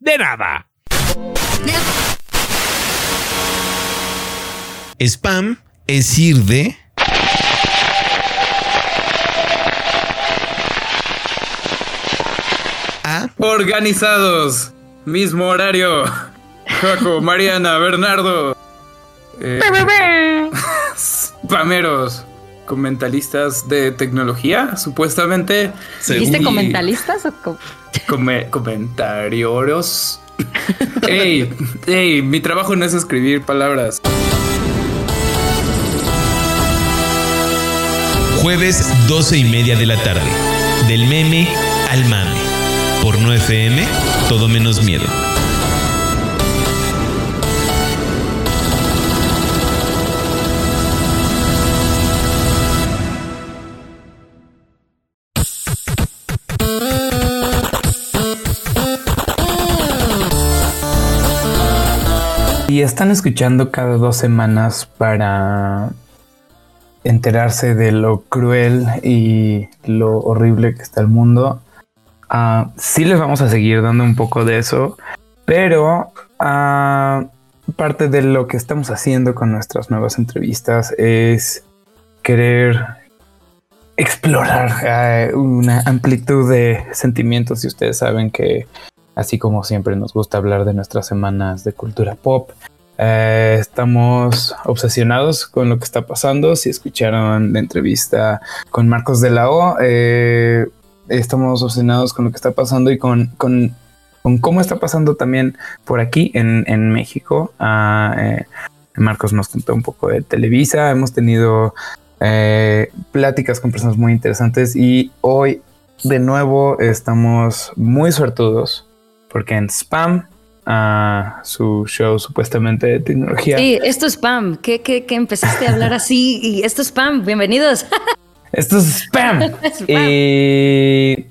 de nada. Spam es ir de... A... Organizados. Mismo horario. Jaco, Mariana, Bernardo. Eh, spameros. Comentalistas de tecnología, supuestamente. ¿Dijiste comentalistas o co- Come- comentarios. ey, ey, mi trabajo no es escribir palabras. Jueves 12 y media de la tarde. Del meme al mame. Por no FM, todo menos miedo. Están escuchando cada dos semanas para enterarse de lo cruel y lo horrible que está el mundo. Ah, sí les vamos a seguir dando un poco de eso, pero ah, parte de lo que estamos haciendo con nuestras nuevas entrevistas es querer explorar eh, una amplitud de sentimientos y ustedes saben que así como siempre nos gusta hablar de nuestras semanas de cultura pop. Eh, estamos obsesionados con lo que está pasando. Si escucharon la entrevista con Marcos de la O, eh, estamos obsesionados con lo que está pasando y con, con, con cómo está pasando también por aquí en, en México. Ah, eh, Marcos nos contó un poco de Televisa. Hemos tenido pláticas con personas muy interesantes y hoy de nuevo estamos muy suertudos porque en Spam, ah, su show supuestamente de tecnología, Sí, esto es spam. ¿Qué, qué, qué empezaste a hablar así? Y esto es spam. Bienvenidos. esto es Spam. Spam. y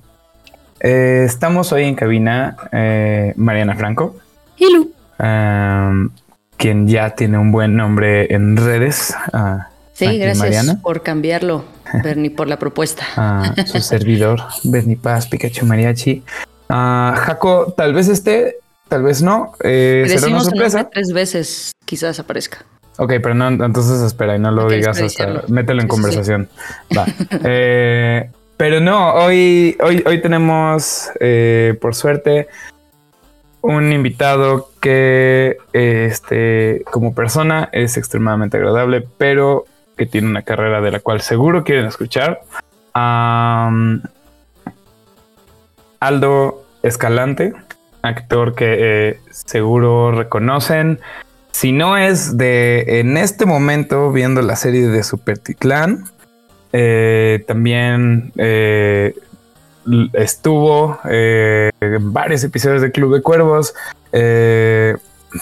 eh, estamos hoy en cabina eh, Mariana Franco, Hello. um, quien ya tiene un buen nombre en redes. ah, Sí, gracias Mariana. por cambiarlo, Bernie, por la propuesta. a su servidor, Bernie Paz, Pikachu Mariachi. Ah, Jaco, tal vez esté, tal vez no. eh, será una sorpresa. tres veces, quizás aparezca. Ok, pero no, entonces espera y no lo digas hasta. Mételo en Sí, sí, sí. conversación. Va. Eh, pero no, hoy, hoy, hoy tenemos, eh, por suerte, un invitado que, este, como persona, es extremadamente agradable, pero que tiene una carrera de la cual seguro quieren escuchar. Am, Aldo Escalante, actor que eh, seguro reconocen. Si no es de en este momento viendo la serie de Super Titlán, eh, también eh, estuvo en varios episodios de Club de Cuervos.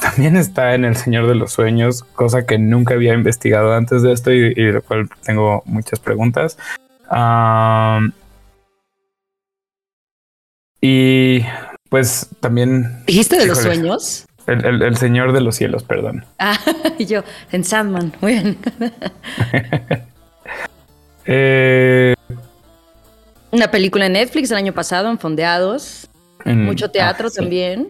también está en El Señor de los Sueños, cosa que nunca había investigado antes de esto y, y lo cual tengo muchas preguntas. Y pues también ¿Dijiste de los sueños? el, el- el Señor de los Cielos, perdón. Ah, y yo, en Sandman. Muy bien. Eh, Una película en Netflix el año pasado, en Fondeados. en- Mucho teatro ah, sí. también.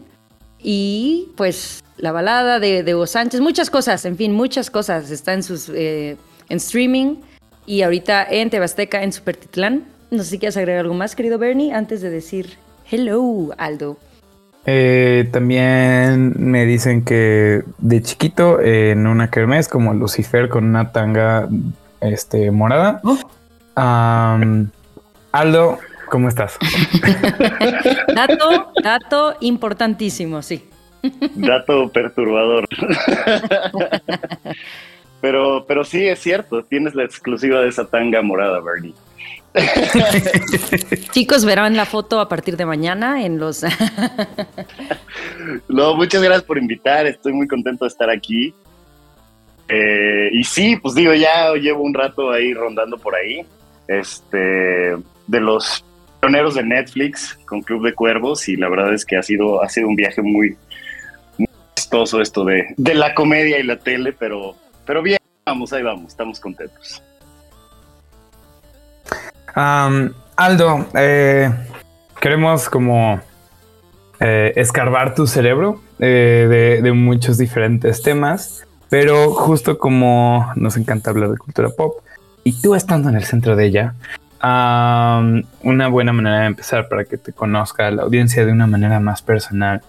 Y pues la balada de, de Hugo Sánchez, muchas cosas, en fin, muchas cosas. Está en sus eh, en streaming y ahorita en Tebasteca, en Supertitlán. No sé si quieres agregar algo más, querido Bernie, antes de decir hello, Aldo. Eh, también me dicen que de chiquito eh, en una kermés como Lucifer con una tanga este, morada. Oh. Am, Aldo, ¿cómo estás? Dato, dato importantísimo, sí. Dato perturbador. pero, pero sí es cierto, tienes la exclusiva de esa tanga morada, Bernie. Chicos, verán la foto a partir de mañana en los... No, muchas gracias por invitar. Estoy muy contento de estar aquí. Eh, y sí, pues digo, ya llevo un rato ahí rondando por ahí. Este, de los pioneros de Netflix con Club de Cuervos y la verdad es que ha sido, ha sido un viaje muy, muy esto de, de la comedia y la tele, pero, pero bien, vamos, ahí vamos, estamos contentos. Aldo, eh, queremos como eh, escarbar tu cerebro eh, de, muchos diferentes temas, pero justo como nos encanta hablar de cultura pop y tú estando en el centro de ella, una buena manera de empezar para que te conozca la audiencia de una manera más personal.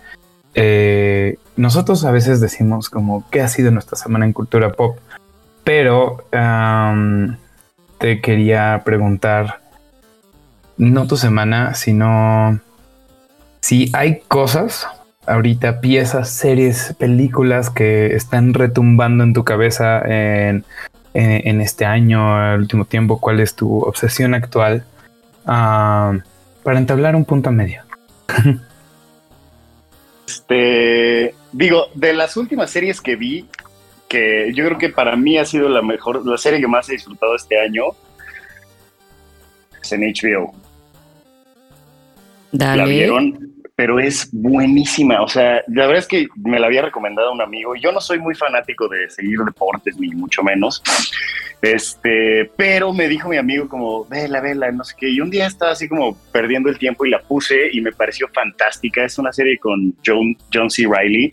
nosotros a veces decimos como qué ha sido nuestra semana en cultura pop, pero te quería preguntar, no tu semana, sino si hay cosas ahorita, piezas, series, películas que están retumbando en tu cabeza en, en- este año, el último tiempo, cuál es tu obsesión actual, Ah, para entablar un punto medio. Este, digo, de las últimas series que vi, que yo creo que para mí ha sido la mejor, la serie que más he disfrutado este año, es en HBO. la Dale. vieron, pero es buenísima. O sea, la verdad es que me la había recomendado un amigo. Yo no soy muy fanático de seguir deportes, ni mucho menos. Este, pero me dijo mi amigo como, vela, vela, no sé qué. Y un día estaba así como perdiendo el tiempo y la puse y me pareció fantástica. Es una serie con John, John C. Riley,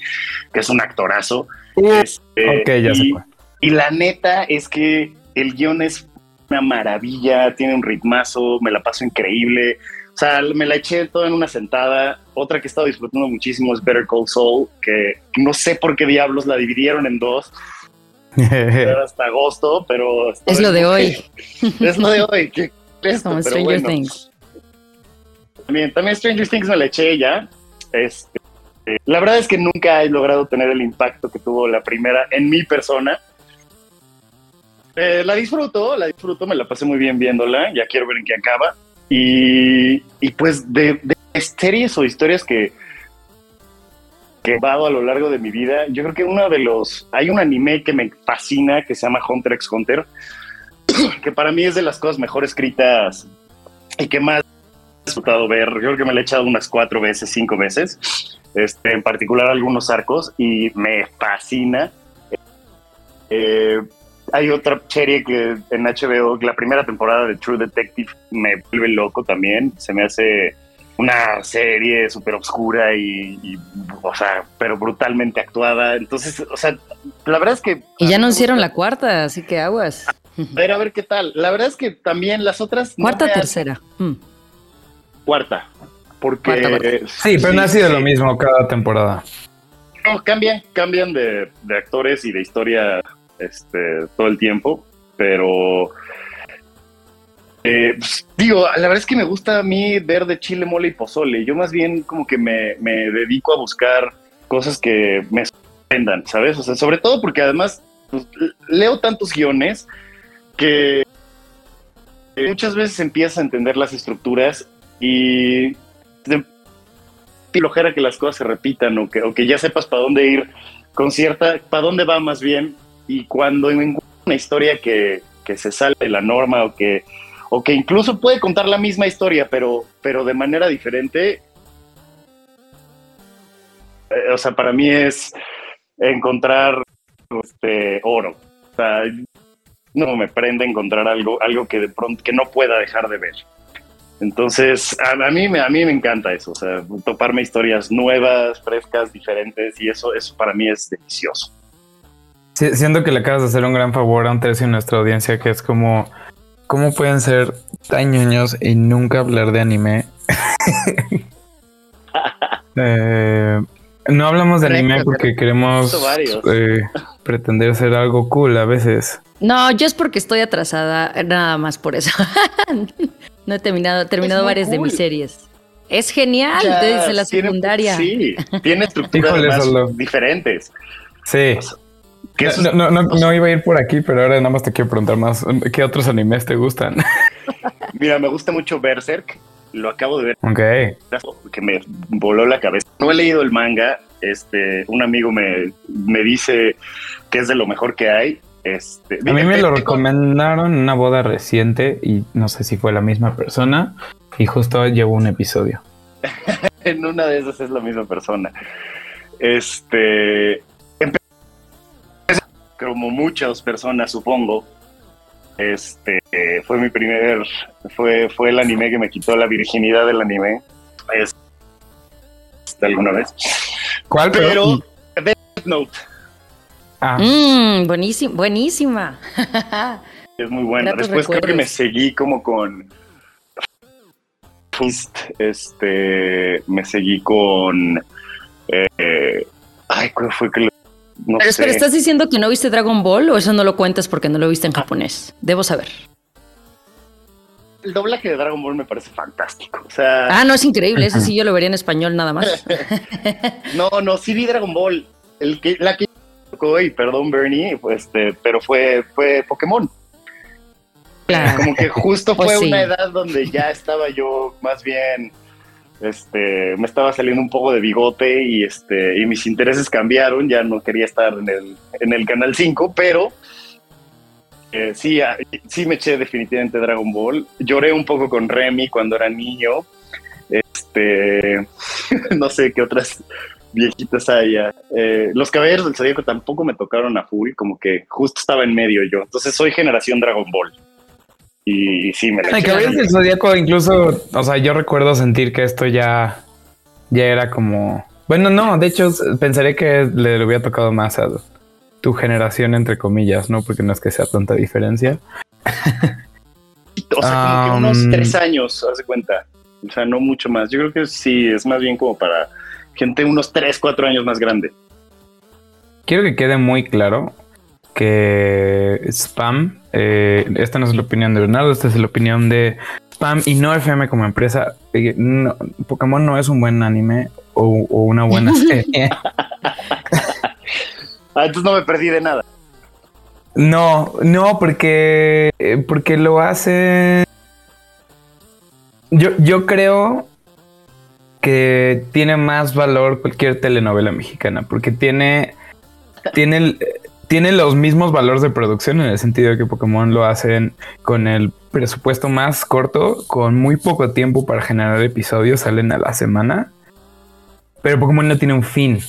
que es un actorazo. Este, ok, ya y, se fue. y la neta es que el guion es una maravilla, tiene un ritmazo, me la paso increíble. O sea, me la eché toda en una sentada. Otra que he estado disfrutando muchísimo es Better Call Saul, que no sé por qué diablos la dividieron en dos hasta agosto, pero... Es lo de hoy. es lo de hoy. ¿Qué es? Como Stranger bueno. Things. También, también Stranger Things me la eché ya. Este, eh, la verdad es que nunca he logrado tener el impacto que tuvo la primera en mi persona. Eh, la disfruto, la disfruto, me la pasé muy bien viéndola, ya quiero ver en qué acaba. Y, pues de, de series o historias que, que he dado a lo largo de mi vida, yo creo que uno de los... Hay un anime que me fascina que se llama Hunter x Hunter, que para mí es de las cosas mejor escritas y que más he disfrutado ver. Yo creo que me la he echado unas cuatro veces, cinco veces, este, en particular algunos arcos, y me fascina. Eh, hay otra serie que en HBO, la primera temporada de True Detective, me vuelve loco también. Se me hace una serie súper oscura y, y, o sea, pero brutalmente actuada. Entonces, o sea, la verdad es que... Y ya anunciaron la cuarta, así que aguas. A ver, a ver qué tal. La verdad es que también las otras... no Cuarta me o hacen- tercera. Mm. Cuarta. Porque... Cuarta, cuarta. Sí, pero no ha sido sí. lo mismo cada temporada. No, cambian, cambian de, de actores y de historia este, todo el tiempo, pero eh, pues, digo, la verdad es que me gusta a mí ver de chile, mole y pozole. Yo más bien como que me, me dedico a buscar cosas que me sorprendan, ¿sabes? O sea, sobre todo porque además pues, leo tantos guiones que muchas veces empiezas a entender las estructuras y te flojera que las cosas se repitan o que, o que ya sepas para dónde ir con cierta, para dónde va más bien y cuando encuentras una historia que, que se sale de la norma o que, o que incluso puede contar la misma historia pero, pero de manera diferente, eh, o sea, para mí es encontrar este, oro. O sea, no me prende encontrar algo, algo que de pronto que no pueda dejar de ver. Entonces, a, a mí, me- a mí me encanta eso, o sea, toparme historias nuevas, frescas, diferentes, y eso, eso para mí es delicioso. Sí, siento que le acabas de hacer un gran favor a un tercio de nuestra audiencia, que es como, ¿cómo pueden ser tan ñoños y nunca hablar de anime? Eh, no hablamos de anime porque queremos eh, pretender ser algo cool a veces. No, yo es porque estoy atrasada, nada más por eso. no he terminado, terminado varias de mis series. Es genial, Ya, desde la tiene- secundaria. Sí, tiene estructuras diferentes. Sí. Que No, no, no, no iba a ir por aquí, pero ahora nada más te quiero preguntar más. ¿Qué otros animes te gustan? Mira, me gusta mucho Berserk. lo acabo de ver, Ok. que me voló la cabeza. No he leído el manga, este, un amigo me, me dice que es de lo mejor que hay. Este, A mí me lo recomendaron en una boda reciente y no sé si fue la misma persona y justo llevo un episodio. En una de esas es la misma persona. Este, como muchas personas, supongo. Este, fue mi primer, fue, fue el anime que me quitó la virginidad del anime. Es, alguna vez. ¿Cuál? Pero, Death Note Ah, Mmm, buenísima, buenísima. es muy bueno. Gratos Después creo que me seguí como con Fist, este, me seguí con, eh, ay, ¿cuál fue que lo- no Pero sé. espera, ¿estás diciendo que no viste Dragon Ball o eso no lo cuentas porque no lo viste en japonés? Debo saber. El doblaje de Dragon Ball me parece fantástico. O sea, Ah, no, es increíble. Ese sí yo lo vería en español nada más. no, no, sí vi Dragon Ball. El que, la que tocó, y perdón Bernie, pues, este, pero fue, fue Pokémon. Claro. Como que justo Pues fue sí. una edad donde ya estaba yo más bien, este, me estaba saliendo un poco de bigote y este, y mis intereses cambiaron, ya no quería estar en el, en el canal 5, pero eh, sí, ah, sí me eché definitivamente Dragon Ball. Lloré un poco con Remy cuando era niño. Este, no sé qué otras viejitas haya. Eh, los caballeros del Zodíaco tampoco me tocaron a full, como que justo estaba en medio yo. Entonces soy generación Dragon Ball. Y, y sí, me la. Caballeros del Zodíaco incluso, o sea, yo recuerdo sentir que esto ya, ya era como... Bueno, no, de hecho pensaré que le hubiera tocado más a tu generación, entre comillas, ¿no? Porque no es que sea tanta diferencia. O sea, como que Um, unos tres años, haz de cuenta. O sea, no mucho más. Yo creo que sí, es más bien como para gente unos tres, cuatro años más grande. Quiero que quede muy claro que Spam, eh, esta no es la opinión de Bernardo, esta es la opinión de Spam y no FM como empresa. Eh, no, Pokémon no es un buen anime o, o una buena serie. Ah, entonces no me perdí de nada. No, no, porque, eh, porque lo hace. Yo, yo creo que tiene más valor cualquier telenovela mexicana, porque tiene, tiene, tiene los mismos valores de producción en el sentido de que Pokémon lo hacen con el presupuesto más corto, con muy poco tiempo para generar episodios, salen a la semana, pero Pokémon no tiene un fin.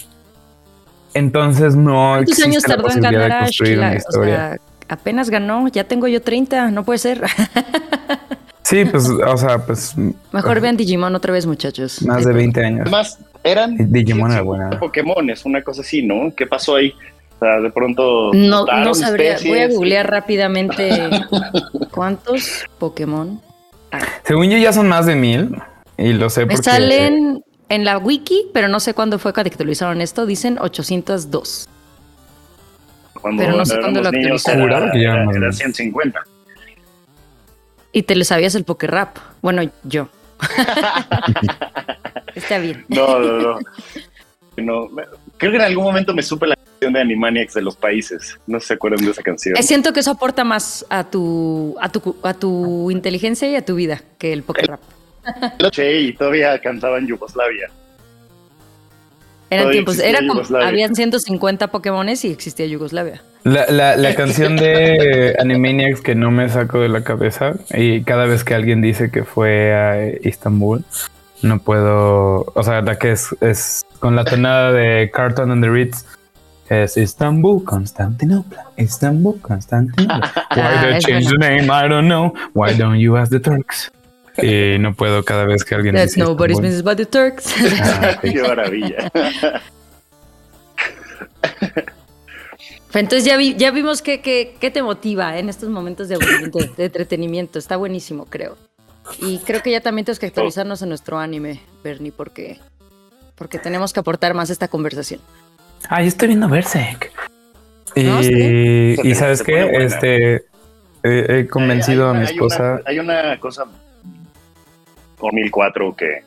Entonces no ¿Cuántos años tardó en ganar o sea, apenas ganó, ya tengo yo 30, no puede ser. Sí, pues, o sea, pues Mejor vean Digimon otra vez, muchachos. más de 20 años. Además, eran Digimon era 150 buena. Pokémones, una cosa así, ¿no? ¿Qué pasó ahí? O sea, de pronto. No, no sabría. especies. Voy a googlear rápidamente cuántos Pokémon. Según yo ya son más de mil y lo sé Me porque salen en la wiki, pero no sé cuándo fue que actualizaron esto. Dicen 802. Cuando pero no sé cuándo lo actualizaron. era, era- era niños. 150. Y te le sabías el Pokérap. Bueno, yo. Está bien. No, no, no. No, me- Creo que en algún momento me supe la canción de Animaniacs de los países. No se acuerdan de esa canción. Eh, Siento que eso aporta más a tu, a tu, a tu inteligencia y a tu vida que el Pokérap. Lo escuché y todavía cantaba en Yugoslavia. Eran tiempos, era como, habían 150 Pokémones y existía Yugoslavia. la, la, la canción de Animaniacs que no me saco de la cabeza y cada vez que alguien dice que fue a Istambul, no puedo, o sea, la que es, es con la tonada de Carton and the Ritz. Es Istanbul, Constantinopla, Istanbul, Constantinopla. Why they change the name? I don't know. Why don't you ask the Turks? Y no puedo cada vez que alguien That's dice nobody's business but the Turks. Ah. Qué maravilla. Entonces ya, vi- ya vimos qué qué- qué te motiva en estos momentos de entretenimiento. Está buenísimo, creo. Y creo que ya también tenemos que actualizarnos en nuestro anime, Bernie, porque, porque tenemos que aportar más a esta conversación. Ah, yo estoy viendo Berserk. Y, No, está bien. y sabes qué, este he, he convencido Hay- a mi hay esposa. Una, hay una cosa por 1004 que,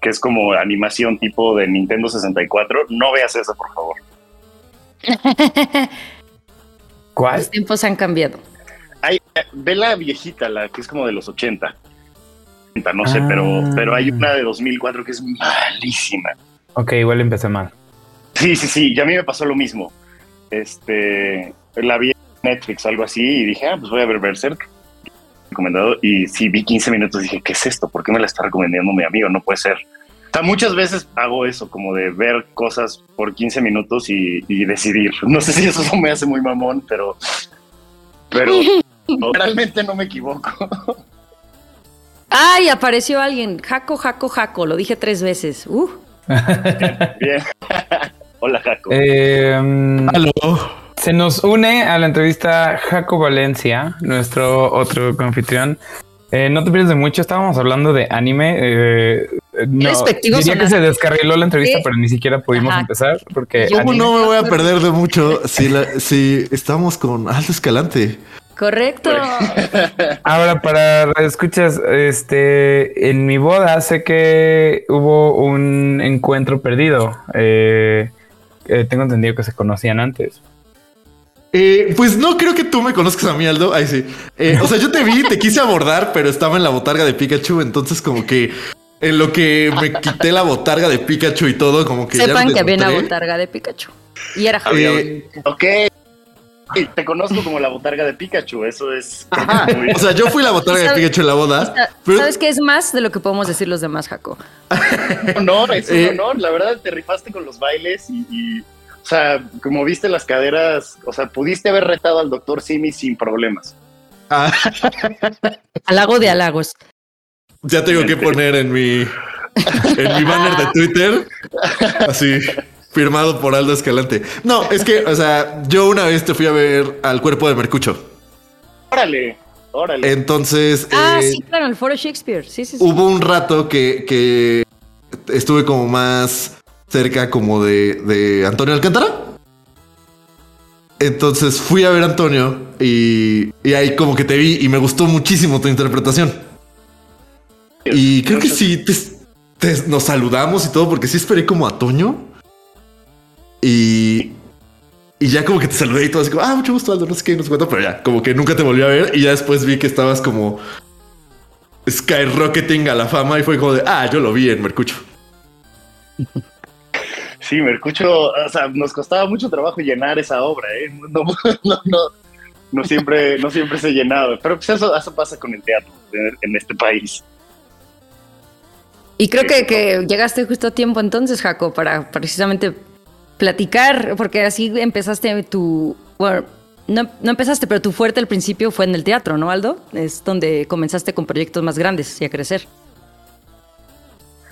que es como animación tipo de Nintendo 64. No veas esa, por favor. ¿Cuál? Los tiempos han cambiado. Hay, ve la viejita, la que es como de los 80. no sé, pero, Ah. pero hay una de 2004 que es malísima. Ok, igual empecé mal. Sí, sí, sí, y a mí me pasó lo mismo. Este, la vi en Netflix, algo así, y dije, ah, pues voy a ver Berserk. Recomendado, y sí, vi 15 minutos, dije, ¿qué es esto? ¿Por qué me la está recomendando mi amigo? No puede ser. O sea, muchas veces hago eso, como de ver cosas por 15 minutos y, y decidir. No sé si eso me hace muy mamón, pero, pero realmente no me equivoco. Ay, apareció alguien. Jaco, Jaco, Jaco. Lo dije tres veces. Uh. Bien. Hola, Jaco. Eh, Aló. Se nos une a la entrevista Jaco Valencia, nuestro otro confitrión. Eh, no te pierdes de mucho, estábamos hablando de anime. eh, no, diría que se descarriló la entrevista, pero ni siquiera pudimos Ajá. empezar porque ¿Cómo anime- no me voy a perder de mucho si, la- si estamos con Alto Escalante? Correcto. Ahora, para escuchas, este, en mi boda sé que hubo un encuentro perdido. Eh, eh, tengo entendido que se conocían antes. Eh, pues no creo que tú me conozcas a mí, Aldo. Ay, sí. Eh, o sea, yo te vi, te quise abordar, pero estaba en la botarga de Pikachu. Entonces, como que en lo que me quité la botarga de Pikachu y todo, como que ya Sepan me que había una botarga de Pikachu. Y era Jaco. Eh, Ok. Te conozco como la botarga de Pikachu, eso es Ajá. O sea, yo fui la botarga de. Pikachu en la boda. Pero- ¿Sabes qué es más de lo que podemos decir los demás, Jaco? un honor, es un Eh, honor. La verdad, te rifaste con los bailes y, y, o sea, como viste las caderas, o sea, pudiste haber retado al doctor Simi sin problemas. Ah, Halago de halagos. ya tengo que poner en mi en mi banner de Twitter así firmado por Aldo Escalante. No, es que, o sea, yo una vez te fui a ver al cuerpo de Mercucho. Órale, órale. Entonces, Ah, eh, sí, claro, el foro Shakespeare. Sí, sí, sí. hubo un rato que, que estuve como más cerca como de, de Antonio Alcántara. Entonces fui a ver a Antonio y, y ahí como que te vi y me gustó muchísimo tu interpretación. Y creo que sí, te- te- nos saludamos y todo porque sí esperé como a Toño. Y, y ya como que te saludé y todo así como, ah, mucho gusto Aldo, no sé qué, no sé cuánto, pero ya como que nunca te volví a ver y ya después vi que estabas como skyrocketing a la fama y fue como de, ah, yo lo vi en Mercucho. Sí, Mercucho, o sea, nos costaba mucho trabajo llenar esa obra, ¿eh? No, no, no, no siempre, no siempre se llenaba, pero pues eso, eso pasa con el teatro en, en este país. Y creo que, que llegaste justo a tiempo entonces, Jaco, para precisamente platicar, porque así empezaste tu... Bueno, no, no empezaste, pero tu fuerte al principio fue en el teatro, ¿no, Aldo? Es donde comenzaste con proyectos más grandes y a crecer.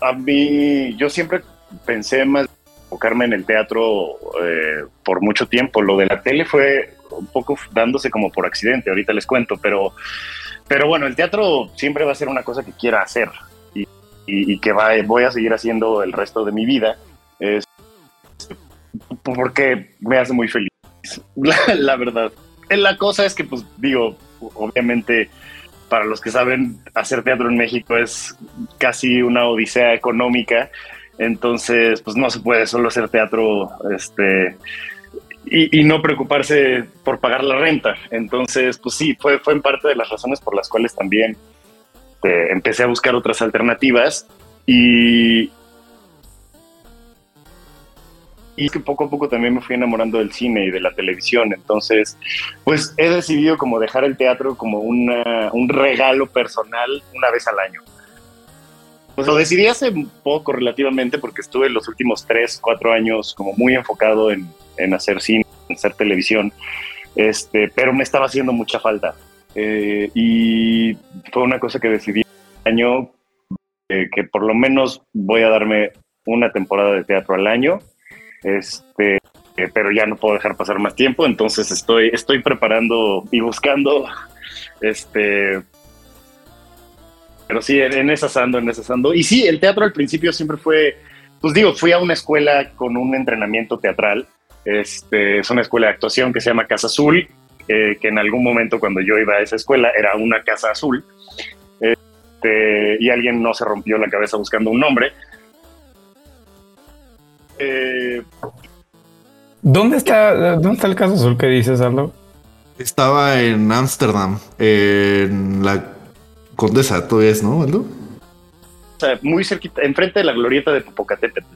A mí, yo siempre pensé más enfocarme en el teatro eh, por mucho tiempo. Lo de la tele fue un poco dándose como por accidente, ahorita les cuento, pero, pero bueno, el teatro siempre va a ser una cosa que quiera hacer y, y- y que va, voy a seguir haciendo el resto de mi vida, es porque me hace muy feliz, la, la verdad. La cosa es que, pues digo, obviamente para los que saben, hacer teatro en México es casi una odisea económica. Entonces, pues no se puede solo hacer teatro este, y, no preocuparse por pagar la renta. Entonces, pues sí, fue, fue en parte de las razones por las cuales también eh, empecé a buscar otras alternativas y, y es que poco a poco también me fui enamorando del cine y de la televisión. Entonces, pues he decidido como dejar el teatro como una, un regalo personal una vez al año. Pues lo decidí hace poco relativamente porque estuve los últimos tres, cuatro años como muy enfocado en, en hacer cine, en hacer televisión, este, pero me estaba haciendo mucha falta. Eh, y fue una cosa que decidí este año, eh, que por lo menos voy a darme una temporada de teatro al año, este, eh, pero ya no puedo dejar pasar más tiempo, entonces estoy, estoy preparando y buscando este pero sí, en, en esas ando, en esas ando. Y sí, el teatro al principio siempre fue, pues digo, fui a una escuela con un entrenamiento teatral. Este, es una escuela de actuación que se llama Casa Azul, eh, que en algún momento cuando yo iba a esa escuela era una casa azul. Este, y alguien no se rompió la cabeza buscando un nombre. Eh, ¿Dónde está, ¿Dónde está el caso azul que dices, Aldo? Estaba en Ámsterdam, en la Condesa, todavía es, ¿no, Aldo? sea, muy cerquita, enfrente de la glorieta de Popocatépetl.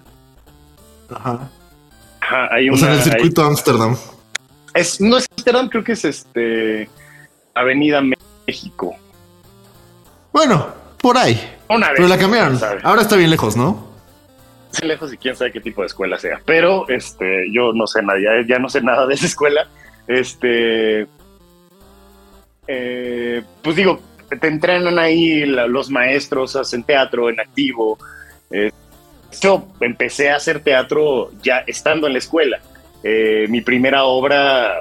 Ajá. Ajá, hay O sea, en una- el circuito de Ámsterdam. es, no es Amsterdam, creo que es este Avenida México. Bueno, por ahí. Una vez. Pero la cambiaron. Ahora está bien lejos, ¿no? Sí, lejos y quién sabe qué tipo de escuela sea. Pero este, yo no sé nada, ya, ya no sé nada de esa escuela. Este, eh, pues digo, te entrenan ahí la- los maestros, hacen teatro en activo. Eh, yo empecé a hacer teatro ya estando en la escuela. Eh, mi primera obra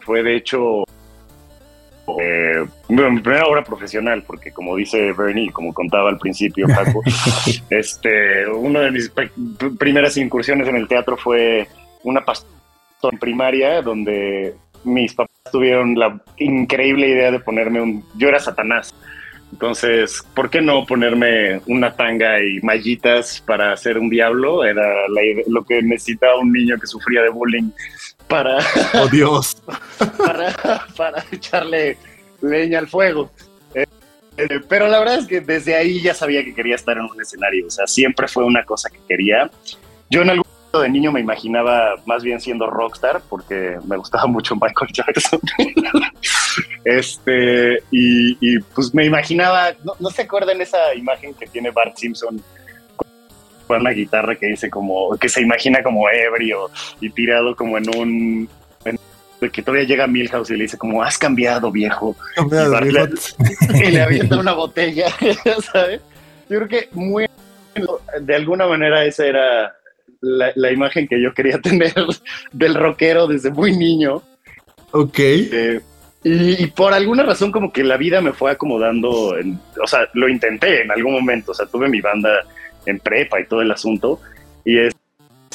fue de hecho eh, bueno, mi primera obra profesional, porque como dice Bernie, como contaba al principio Paco, este, una de mis primeras incursiones en el teatro fue una pastora en primaria, donde mis papás tuvieron la increíble idea de ponerme un... Yo era Satanás. Entonces, ¿por qué no ponerme una tanga y mallitas para ser un diablo? Era la lo que necesitaba un niño que sufría de bullying para, Oh, Dios. para, para echarle leña al fuego. Eh, eh, pero la verdad es que desde ahí ya sabía que quería estar en un escenario. O sea, siempre fue una cosa que quería. Yo en algún momento de niño me imaginaba más bien siendo rockstar porque me gustaba mucho Michael Jackson. este, y, y, pues me imaginaba, ¿no, ¿no se acuerdan esa imagen que tiene Bart Simpson con una guitarra que dice como, que se imagina como ebrio y tirado como en un, en- que todavía llega Milhouse y le dice como, has cambiado viejo, Cambiado, Bart viejo. y le avienta una botella, ¿sabes? Yo creo que muy, de alguna manera esa era la, la imagen que yo quería tener del rockero desde muy niño. Ok. Eh, y, y por alguna razón como que la vida me fue acomodando, en- o sea, lo intenté en algún momento, o sea, tuve mi banda en prepa y todo el asunto, y es,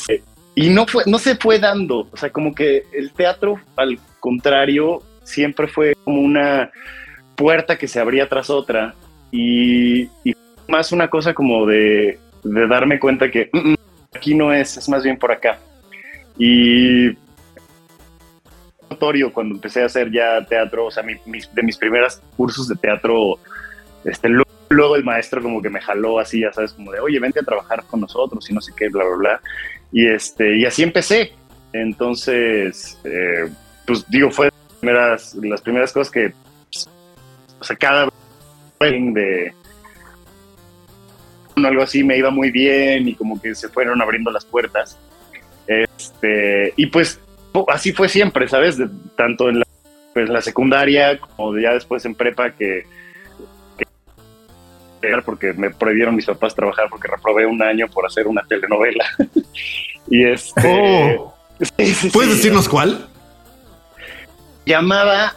eh, y no fue, no se fue dando, o sea, como que el teatro, al contrario, siempre fue como una puerta que se abría tras otra, y, y más una cosa como de, de darme cuenta que "Mm, mm, aquí no es, es más bien por acá. Y notorio cuando empecé a hacer ya teatro, o sea, mi- de mis primeros cursos de teatro, este, lu- luego el maestro como que me jaló así, ya sabes, como de, oye, vente a trabajar con nosotros y no sé qué, bla, bla, bla. Y, este, y así empecé. Entonces, eh, pues digo, fue las primeras, las primeras cosas que, pues, o sea, cada vez de algo así me iba muy bien y como que se fueron abriendo las puertas. Este, y pues así fue siempre, ¿sabes? De- tanto en la, pues, la secundaria como ya después en prepa que, que- porque me prohibieron mis papás trabajar porque reprobé un año por hacer una telenovela. y este Oh. sí, sí, ¿Puedes sí. decirnos cuál? llamaba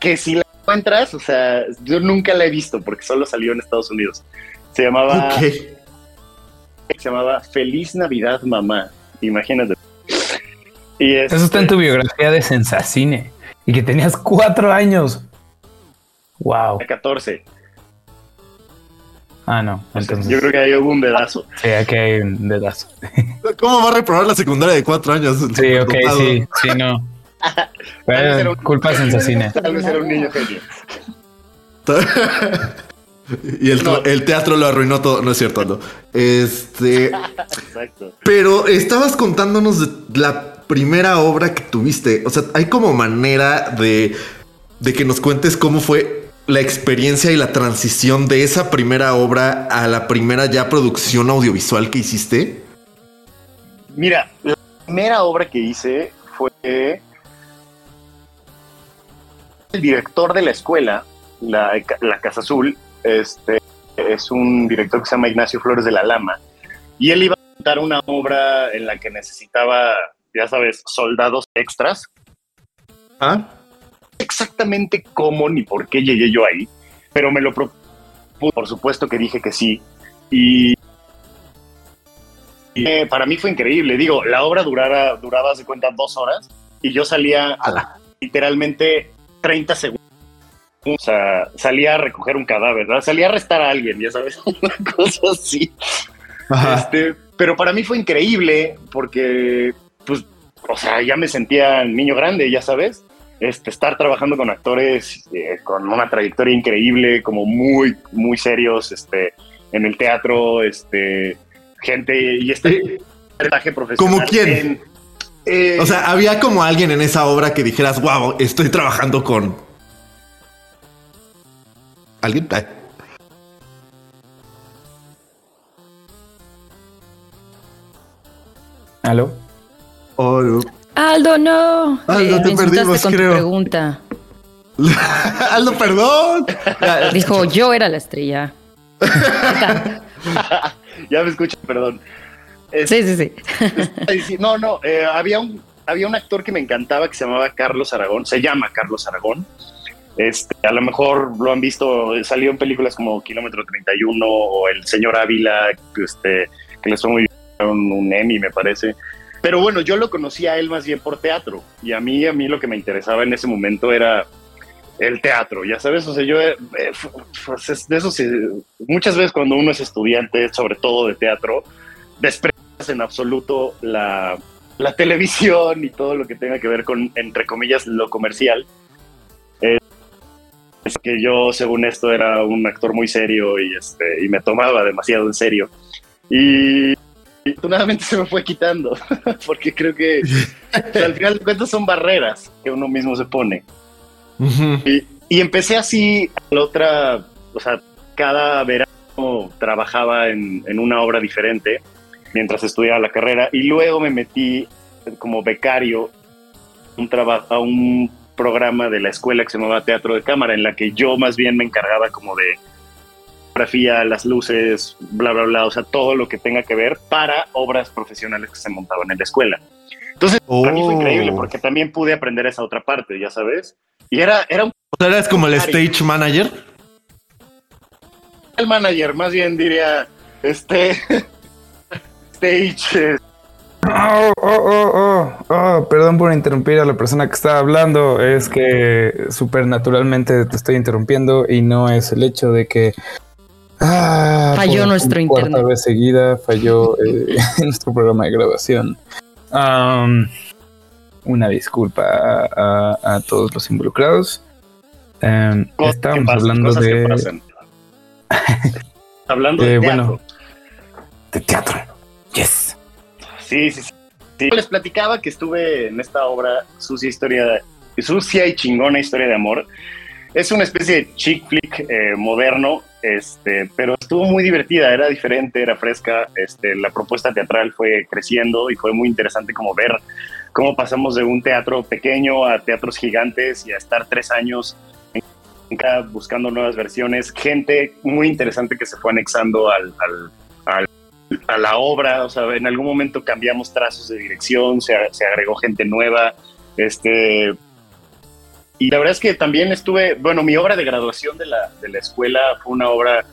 que si la encuentras, o sea, yo nunca la he visto porque solo salió en Estados Unidos. Se llamaba Ok. se llamaba Feliz Navidad Mamá. Imagínate. Y Eso está en este, tu biografía de Sensacine y que tenías cuatro años. Wow. 14. Ah, no. Entonces, Yo creo que ahí hubo un dedazo. sí, aquí hay un dedazo. ¿Cómo va a reprobar la secundaria de cuatro años? Sí, ok, sí, sí, no. Pero, culpa de Sensacine. Tal vez era un niño genio. y el, No. el teatro lo arruinó todo. No es cierto, no. Este. Exacto. Pero estabas contándonos de la primera obra que tuviste. O sea, hay como manera de, de que nos cuentes cómo fue la experiencia y la transición de esa primera obra a la primera ya producción audiovisual que hiciste. Mira, la primera obra que hice fue el director de la escuela, la, la Casa Azul, este, es un director que se llama Ignacio Flores de la Lama, y él iba a montar una obra en la que necesitaba, ya sabes, soldados extras. Ah, Exactamente cómo ni por qué llegué yo ahí, pero me lo propuso, por supuesto que dije que sí, y y, eh, para mí fue increíble. Digo, la obra durara, duraba, se cuenta, dos horas y yo salía ala. literalmente 30 segundos. O sea, salía a recoger un cadáver, ¿verdad? Salía a arrestar a alguien, ya sabes, una cosa así. Ajá. Este, pero para mí fue increíble porque, pues, o sea, ya me sentía niño grande, ya sabes. Este, estar trabajando con actores eh, con una trayectoria increíble, como muy, muy serios, este, en el teatro, este, gente y este Eh, profesional. ¿Como quién? en- eh, O sea, había como alguien en esa obra que dijeras, wow, estoy trabajando con. ¿Alguien? Ay. ¿Aló? Oh, no. Aldo, no. Aldo, Eh, te me insultaste perdimos, con tu creo. pregunta. Aldo, perdón. Dijo, yo era la estrella. ya me escucho, perdón. Es- Sí, sí, sí, No, no, eh, había, un, había un actor que me encantaba que se llamaba Carlos Aragón, se llama Carlos Aragón. Este, a lo mejor lo han visto, eh, salió en películas como Kilómetro 31 o El Señor Ávila, este, que les fue muy bien, un, Emmy, me parece. Pero bueno, yo lo conocí a él más bien por teatro y a mí, a mí lo que me interesaba en ese momento era el teatro, ya sabes, o sea, yo, eh, eh, pues, es de eso sí, muchas veces cuando uno es estudiante, sobre todo de teatro, desprecias en absoluto la, la televisión y todo lo que tenga que ver con, entre comillas, lo comercial. Es que yo, según esto, era un actor muy serio y, este, y me tomaba demasiado en serio. Y, afortunadamente se me fue quitando, porque creo que o sea, al final de cuentas son barreras que uno mismo se pone. Ujú. Y, y empecé así, a la otra, o sea, cada verano trabajaba en, en una obra diferente mientras estudiaba la carrera y luego me metí como becario un traba- a un programa de la escuela que se llamaba Teatro de Cámara, en la que yo más bien me encargaba como de fotografía, las luces, bla, bla, bla, o sea, todo lo que tenga que ver para obras profesionales que se montaban en la escuela. Entonces, para mí fue Oh. increíble porque también pude aprender esa otra parte, ya sabes. Y era, era un O sea, eres como el stage manager. el manager, más bien diría, este, stage, Oh, oh, oh, oh, oh, perdón por interrumpir a la persona que estaba hablando. Es que supernaturalmente te estoy interrumpiendo y no es el hecho de que. ah, Falló por nuestro cuarta internet. vez seguida falló eh, nuestro programa de grabación. Una disculpa a, a- a todos los involucrados. Que estábamos hablando de. Hablando Eh, de bueno. de teatro. Yes. Sí, sí, sí. Les platicaba que estuve en esta obra, Sucia Historia, Sucia y Chingona Historia de Amor. Es una especie de chick flick eh, moderno, este, pero estuvo muy divertida, era diferente, era fresca. Este, la propuesta teatral fue creciendo y fue muy interesante como ver cómo pasamos de un teatro pequeño a teatros gigantes y a estar tres años buscando nuevas versiones. Gente muy interesante que se fue anexando al, al- al- a la obra. O sea, en algún momento cambiamos trazos de dirección, se, agregó gente nueva. Este, y la verdad es que también estuve, bueno, mi obra de graduación de la, de la escuela fue una obra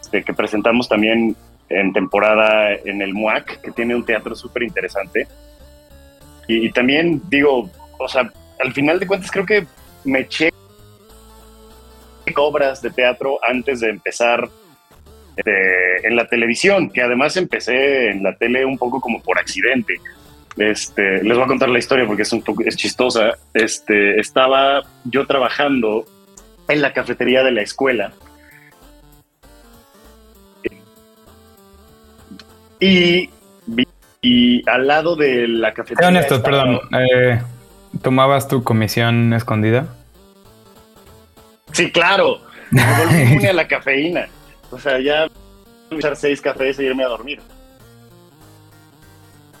este, que presentamos también en temporada en el MUAC, que tiene un teatro súper interesante. Y, y también digo, o sea, al final de cuentas creo que me eché obras de teatro antes de empezar este, en la televisión, que además empecé en la tele un poco como por accidente. Este, les voy a contar la historia porque es un poco es chistosa. Este, estaba yo trabajando en la cafetería de la escuela y, al lado de la cafetería. honesto, estaba- perdón. eh, ¿Tomabas tu comisión escondida? Sí, claro. Me a la cafeína. O sea, ya echar seis cafés e irme a dormir.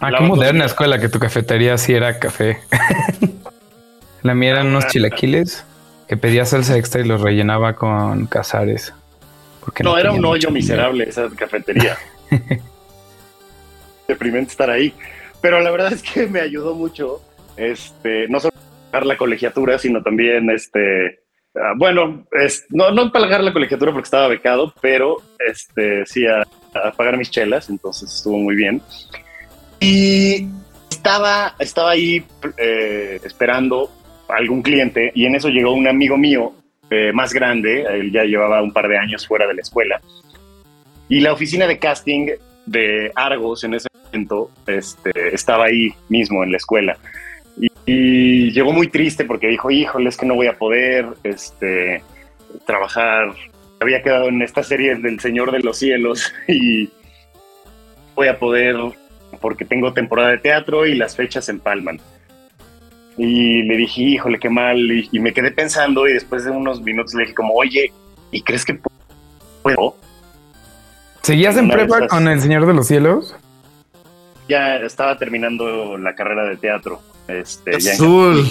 Ah, La qué moderna escuela que tu cafetería sí era café. La mía eran unos chilaquiles que pedía salsa extra y los rellenaba con cazares. No, era un hoyo miserable esa cafetería. Deprimente estar ahí. Pero la verdad es que me ayudó mucho, este, no solo pagar la colegiatura, sino también, este, bueno, es- no, no pagar la colegiatura porque estaba becado, pero este, sí a, pagar mis chelas, entonces estuvo muy bien. Y estaba, estaba ahí eh, esperando algún cliente y en eso llegó un amigo mío eh, más grande, él ya llevaba un par de años fuera de la escuela. Y la oficina de casting de Argos en ese momento este, estaba ahí mismo en la escuela. Y, y llegó muy triste porque dijo, híjole, es que no voy a poder este, trabajar había quedado en esta serie del Señor de los Cielos y voy a poder, porque tengo temporada de teatro y las fechas empalman. Y le dije, híjole, qué mal. Y, y me quedé pensando y después de unos minutos le dije como, oye, ¿y crees que puedo? ¿Seguías en de prepa esas- con El Señor de los Cielos? Ya estaba terminando la carrera de teatro. Este, ya Azul.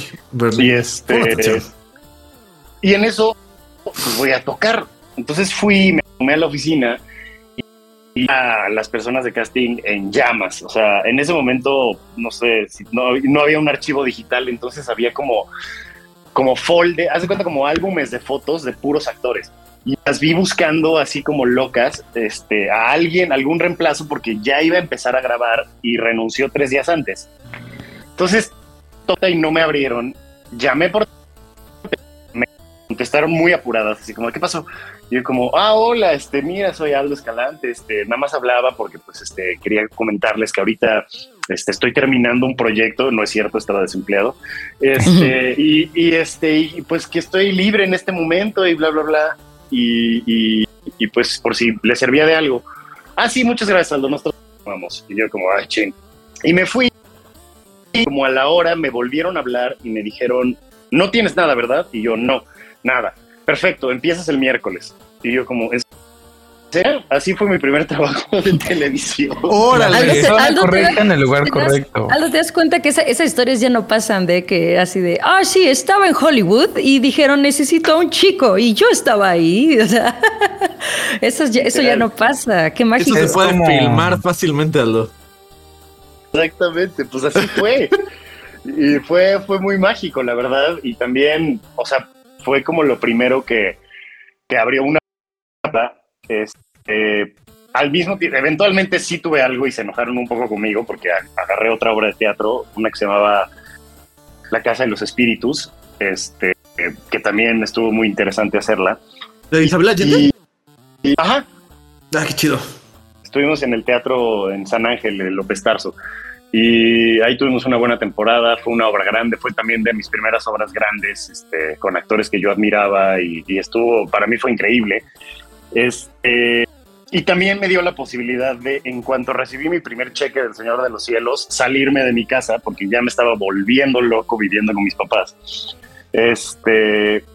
y este y en eso pues, voy a tocar. Entonces fui, me tomé a la oficina y a las personas de casting en llamas. O sea, en ese momento, no sé, si no, no había un archivo digital, entonces había como, como folde, haz de cuenta como álbumes de fotos de puros actores. Y las vi buscando así como locas este, a alguien, algún reemplazo, porque ya iba a empezar a grabar y renunció tres días antes. Entonces, tota y no me abrieron. Llamé por me contestaron muy apuradas, así como, ¿qué pasó? Y yo como, ah, hola, este, mira, soy Aldo Escalante, este, nada más hablaba porque, pues, este, quería comentarles que ahorita, este, estoy terminando un proyecto, no es cierto, estaba desempleado, este, y, y, este, y pues que estoy libre en este momento y bla, bla, bla, y, y, y, pues, por si le servía de algo. Ah, sí, muchas gracias, Aldo, nosotros vamos. Y yo como, ay, ching. Y me fui, como a la hora me volvieron a hablar y me dijeron, no tienes nada, ¿verdad? Y yo, no, nada. Perfecto, empiezas el miércoles. Y yo como, ¿en serio? Así fue mi primer trabajo de televisión. Aldo Órale. se- Aldo, correcta en el lugar te das- correcto. Aldo, te das cuenta que esa- esas historias ya no pasan de que así de, ah, sí, estaba en Hollywood y dijeron, necesito a un chico y yo estaba ahí. O sea, esas ya- eso ya no pasa. Qué Eso mágico. se Es puede como- filmar fácilmente, Aldo. Exactamente, pues así fue. y fue, fue muy mágico, la verdad. Y también, o sea, fue como lo primero que, que abrió una. Este, al mismo tiempo, eventualmente sí tuve algo y se enojaron un poco conmigo porque agarré otra obra de teatro, una que se llamaba La Casa de los Espíritus, este, que, que también estuvo muy interesante hacerla. ¿De Isabel Allende? Y, y- ajá, Ah, qué chido. estuvimos en el teatro en San Ángel de López Tarso y ahí tuvimos una buena temporada, fue una obra grande, fue también de mis primeras obras grandes, este, con actores que yo admiraba y, estuvo, para mí fue increíble. Este, y también me dio la posibilidad de, en cuanto recibí mi primer cheque del Señor de los Cielos, salirme de mi casa porque ya me estaba volviendo loco viviendo con mis papás. Este,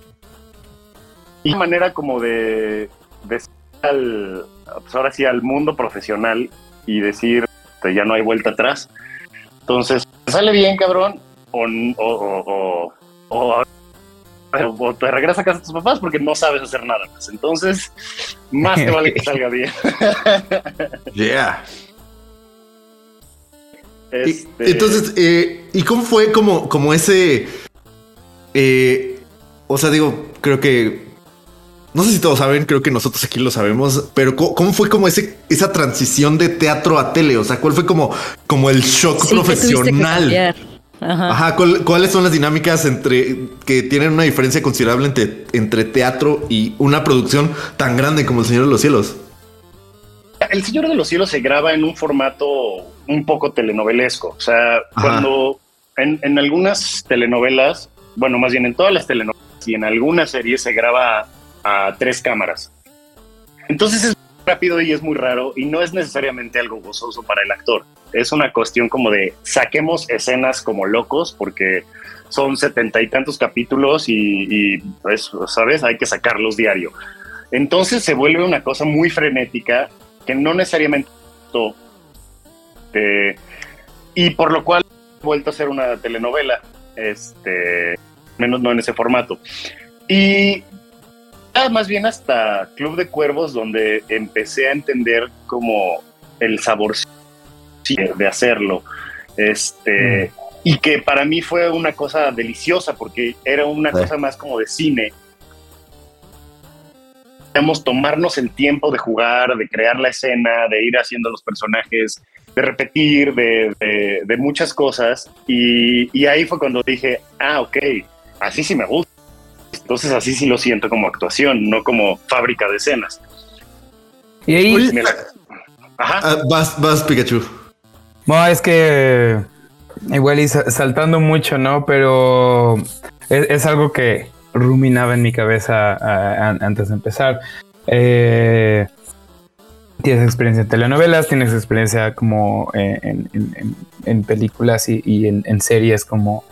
y una manera como de, de al, pues ahora sí, al mundo profesional y decir que ya no hay vuelta atrás. Entonces, ¿te sale bien, cabrón? O, o, o, o- o- o te regresas a casa de tus papás porque no sabes hacer nada más. Entonces, más te vale que salga bien. Yeah. Y- Este, entonces, eh, ¿y cómo fue como, como ese... eh, o sea, digo, creo que... No sé si todos saben, creo que nosotros aquí lo sabemos, pero ¿cómo, cómo fue como ese, esa transición de teatro a tele? O sea, ¿cuál fue como, como el shock Sí, profesional? Ajá. Ajá, ¿cuál- ¿cuáles son las dinámicas entre que tienen una diferencia considerable entre, entre teatro y una producción tan grande como El Señor de los Cielos? El Señor de los Cielos se graba en un formato un poco telenovelesco. O sea, Ajá. cuando en, en algunas telenovelas, bueno, más bien en todas las telenovelas y en algunas series se graba a tres cámaras. Entonces es rápido y es muy raro y no es necesariamente algo gozoso para el actor. Es una cuestión como de saquemos escenas como locos porque son setenta y tantos capítulos y, y, pues, ¿sabes? Hay que sacarlos diario. Entonces se vuelve una cosa muy frenética que no necesariamente y por lo cual he vuelto a hacer una telenovela, este, menos no en ese formato. Y ah, más bien hasta Club de Cuervos, donde empecé a entender como el sabor de hacerlo. Este, y que para mí fue una cosa deliciosa porque era una Sí. cosa más como de cine. Podemos tomarnos el tiempo de jugar, de crear la escena, de ir haciendo los personajes, de repetir, de, de- de muchas cosas. Y, y ahí fue cuando dije, ah, ok, así sí me gusta. Entonces así sí lo siento como actuación, no como fábrica de escenas. Y ahí, Oye, Me la- Ajá. ah, vas, vas, Pikachu. no, es que igual y sa- saltando mucho, ¿no? Pero es, es algo que ruminaba en mi cabeza an- antes de empezar. Eh, tienes experiencia en telenovelas, tienes experiencia como en, en- en películas y, y en, en series como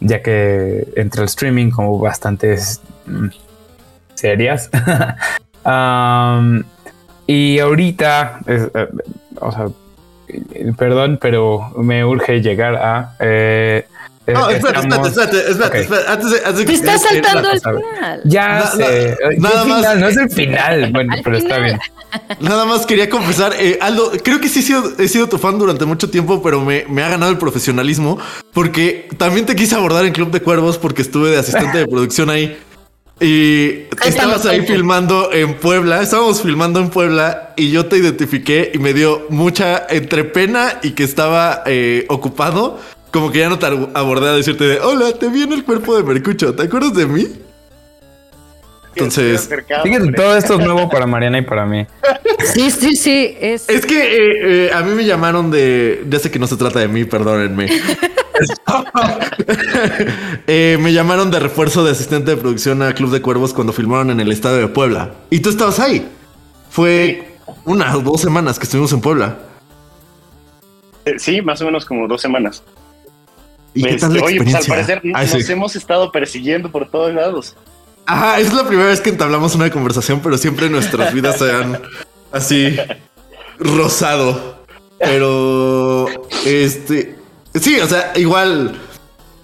ya que entre el streaming como bastantes mm, serias. Y ahorita, es, eh, o sea, eh, perdón, pero me urge llegar a... eh, No, espérate, estamos- espérate, espérate, espérate, Antes de, antes de Te estás eh, eh, saltando al sabe. final. Ya Na- sé. na- ¿Qué nada más- final? No es el final. Bueno, Al pero está final. bien. Nada más quería confesar, eh, Aldo, creo que sí he sido, he sido tu fan durante mucho tiempo, pero me, me ha ganado el profesionalismo porque también te quise abordar en Club de Cuervos porque estuve de asistente de producción ahí. Y estabas ahí filmando en Puebla, estábamos filmando en Puebla y yo te identifiqué y me dio mucha entre pena y que estaba eh, ocupado, como que ya no te abordé a decirte de, hola, te vi en el cuerpo de Mercucho, ¿te acuerdas de mí? Entonces, Fíjate, todo esto es nuevo para Mariana y para mí. Sí, sí, sí. Es, Es que eh, eh, a mí me llamaron de. Ya sé que no se trata de mí, perdónenme. Eh, me llamaron de refuerzo de asistente de producción a Club de Cuervos cuando filmaron en el estadio de Puebla. Y tú estabas ahí. Fue unas o dos semanas que estuvimos en Puebla. Eh, Sí, más o menos como dos semanas. ¿Y qué Este, tal la oye, pues al experiencia? parecer Ah, nos sí. hemos estado persiguiendo por todos lados. Ajá, es la primera vez que entablamos una conversación, pero siempre nuestras vidas se han así rosado. Pero este sí, o sea, igual,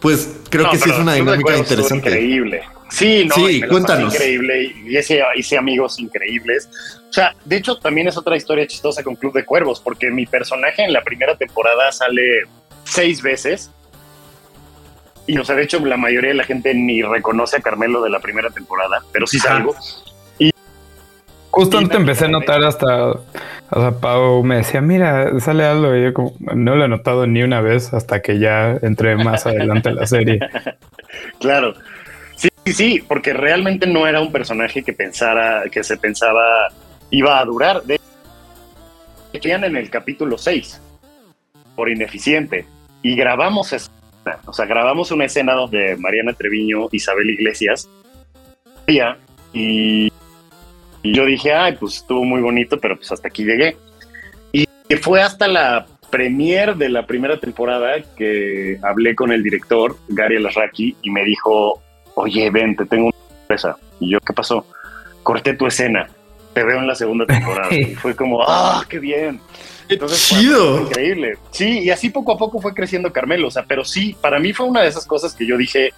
pues creo No, que sí es una dinámica interesante. Increíble. Sí, no, Sí, cuéntanos. Increíble y ese, hice amigos increíbles. O sea, de hecho, también es otra historia chistosa con Club de Cuervos, porque mi personaje en la primera temporada sale seis veces. Y, o sea, de hecho, la mayoría de la gente ni reconoce a Carmelo de la primera temporada, pero sí salgo. Justo Sí, antes empecé a notar hasta, o sea, Pau me decía, mira, sale algo. Y yo como, no lo he notado ni una vez hasta que ya entré más adelante en la serie. Claro. Sí, sí, sí, porque realmente no era un personaje que pensara, que se pensaba iba a durar. De hecho, en el capítulo 6 por ineficiente y grabamos esa. O sea, grabamos una escena donde Mariana Treviño, Isabel Iglesias y, y yo dije, ay, pues estuvo muy bonito, pero pues hasta aquí llegué. Y fue hasta la premier de la primera temporada que hablé con el director, Gary Alasraki, y me dijo, oye, ven, te tengo una sorpresa. Y yo, ¿qué pasó? Corté tu escena, te veo en la segunda temporada. y fue como, ¡ah, qué bien! Entonces, fue chido! increíble. Sí, y así poco a poco fue creciendo Carmelo. O sea, pero sí, para mí fue una de esas cosas que yo dije,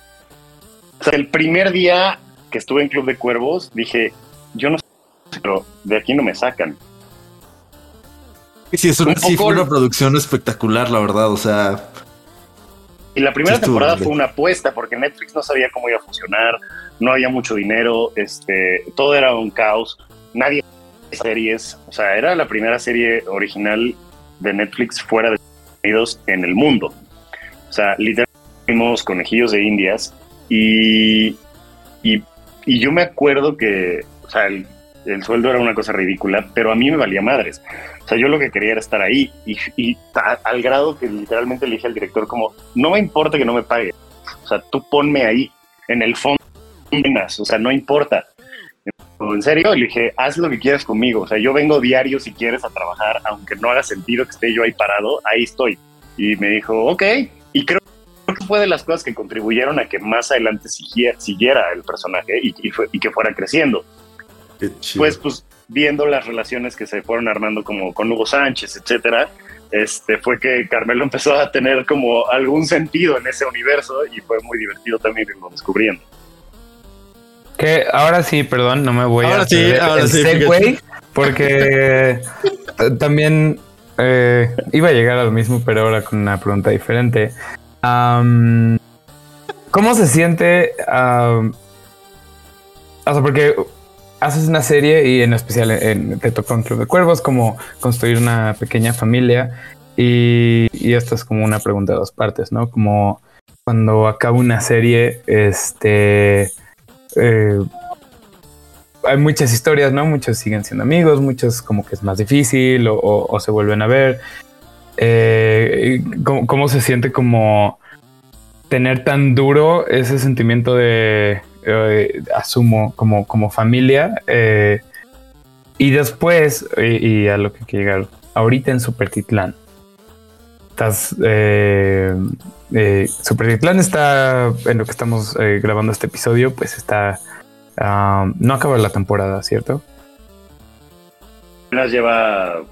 o sea, el primer día que estuve en Club de Cuervos, dije, yo no sé, pero de aquí no me sacan. Sí, es una, Un sí poco- fue una producción espectacular, la verdad. O sea, Y la primera Sí, temporada fue una apuesta porque Netflix no sabía cómo iba a funcionar, no había mucho dinero, este, todo era un caos, nadie series, o sea, era la primera serie original de Netflix fuera de Estados Unidos en el mundo. O sea, literalmente fuimos conejillos de indias y, y, yo me acuerdo que, o sea, el, el sueldo era una cosa ridícula, pero a mí me valía madres. O sea, yo lo que quería era estar ahí y, y al grado que literalmente le dije al director como, no me importa que no me pague. O sea, tú ponme ahí, en el fondo, o sea, no importa. En serio, le dije, haz lo que quieras conmigo. O sea, yo vengo diario si quieres a trabajar, aunque no haga sentido que esté yo ahí parado, ahí estoy. Y me dijo, ok. Y creo que fue de las cosas que contribuyeron a que más adelante siguiera, siguiera el personaje y, y fue- y que fuera creciendo pues, pues viendo las relaciones que se fueron armando como con Hugo Sánchez, etcétera, este fue que Carmelo empezó a tener como algún sentido en ese universo y fue muy divertido también irlo descubriendo. Que ahora sí, perdón, no me voy Ahora a sí, ahora el sí, porque eh, también eh, iba a llegar a lo mismo, pero ahora con una pregunta diferente. ¿Cómo se siente? o sea, porque haces una serie y en especial en- te tocó en Club de Cuervos como construir una pequeña familia y, y esto es como una pregunta de dos partes, ¿no? Como cuando acaba una serie, este eh, hay muchas historias, ¿no? Muchos siguen siendo amigos, muchos como que es más difícil o, se vuelven a ver. Eh, ¿cómo, cómo se siente como tener tan duro ese sentimiento de, eh, asumo, como, como familia? eh, y después, y, y a lo que hay llegar, ahorita en Super Titlán, estás. Eh, Super Titlán está en lo que estamos eh, grabando este episodio, pues está. ah, no acaba la temporada, ¿cierto? Apenas lleva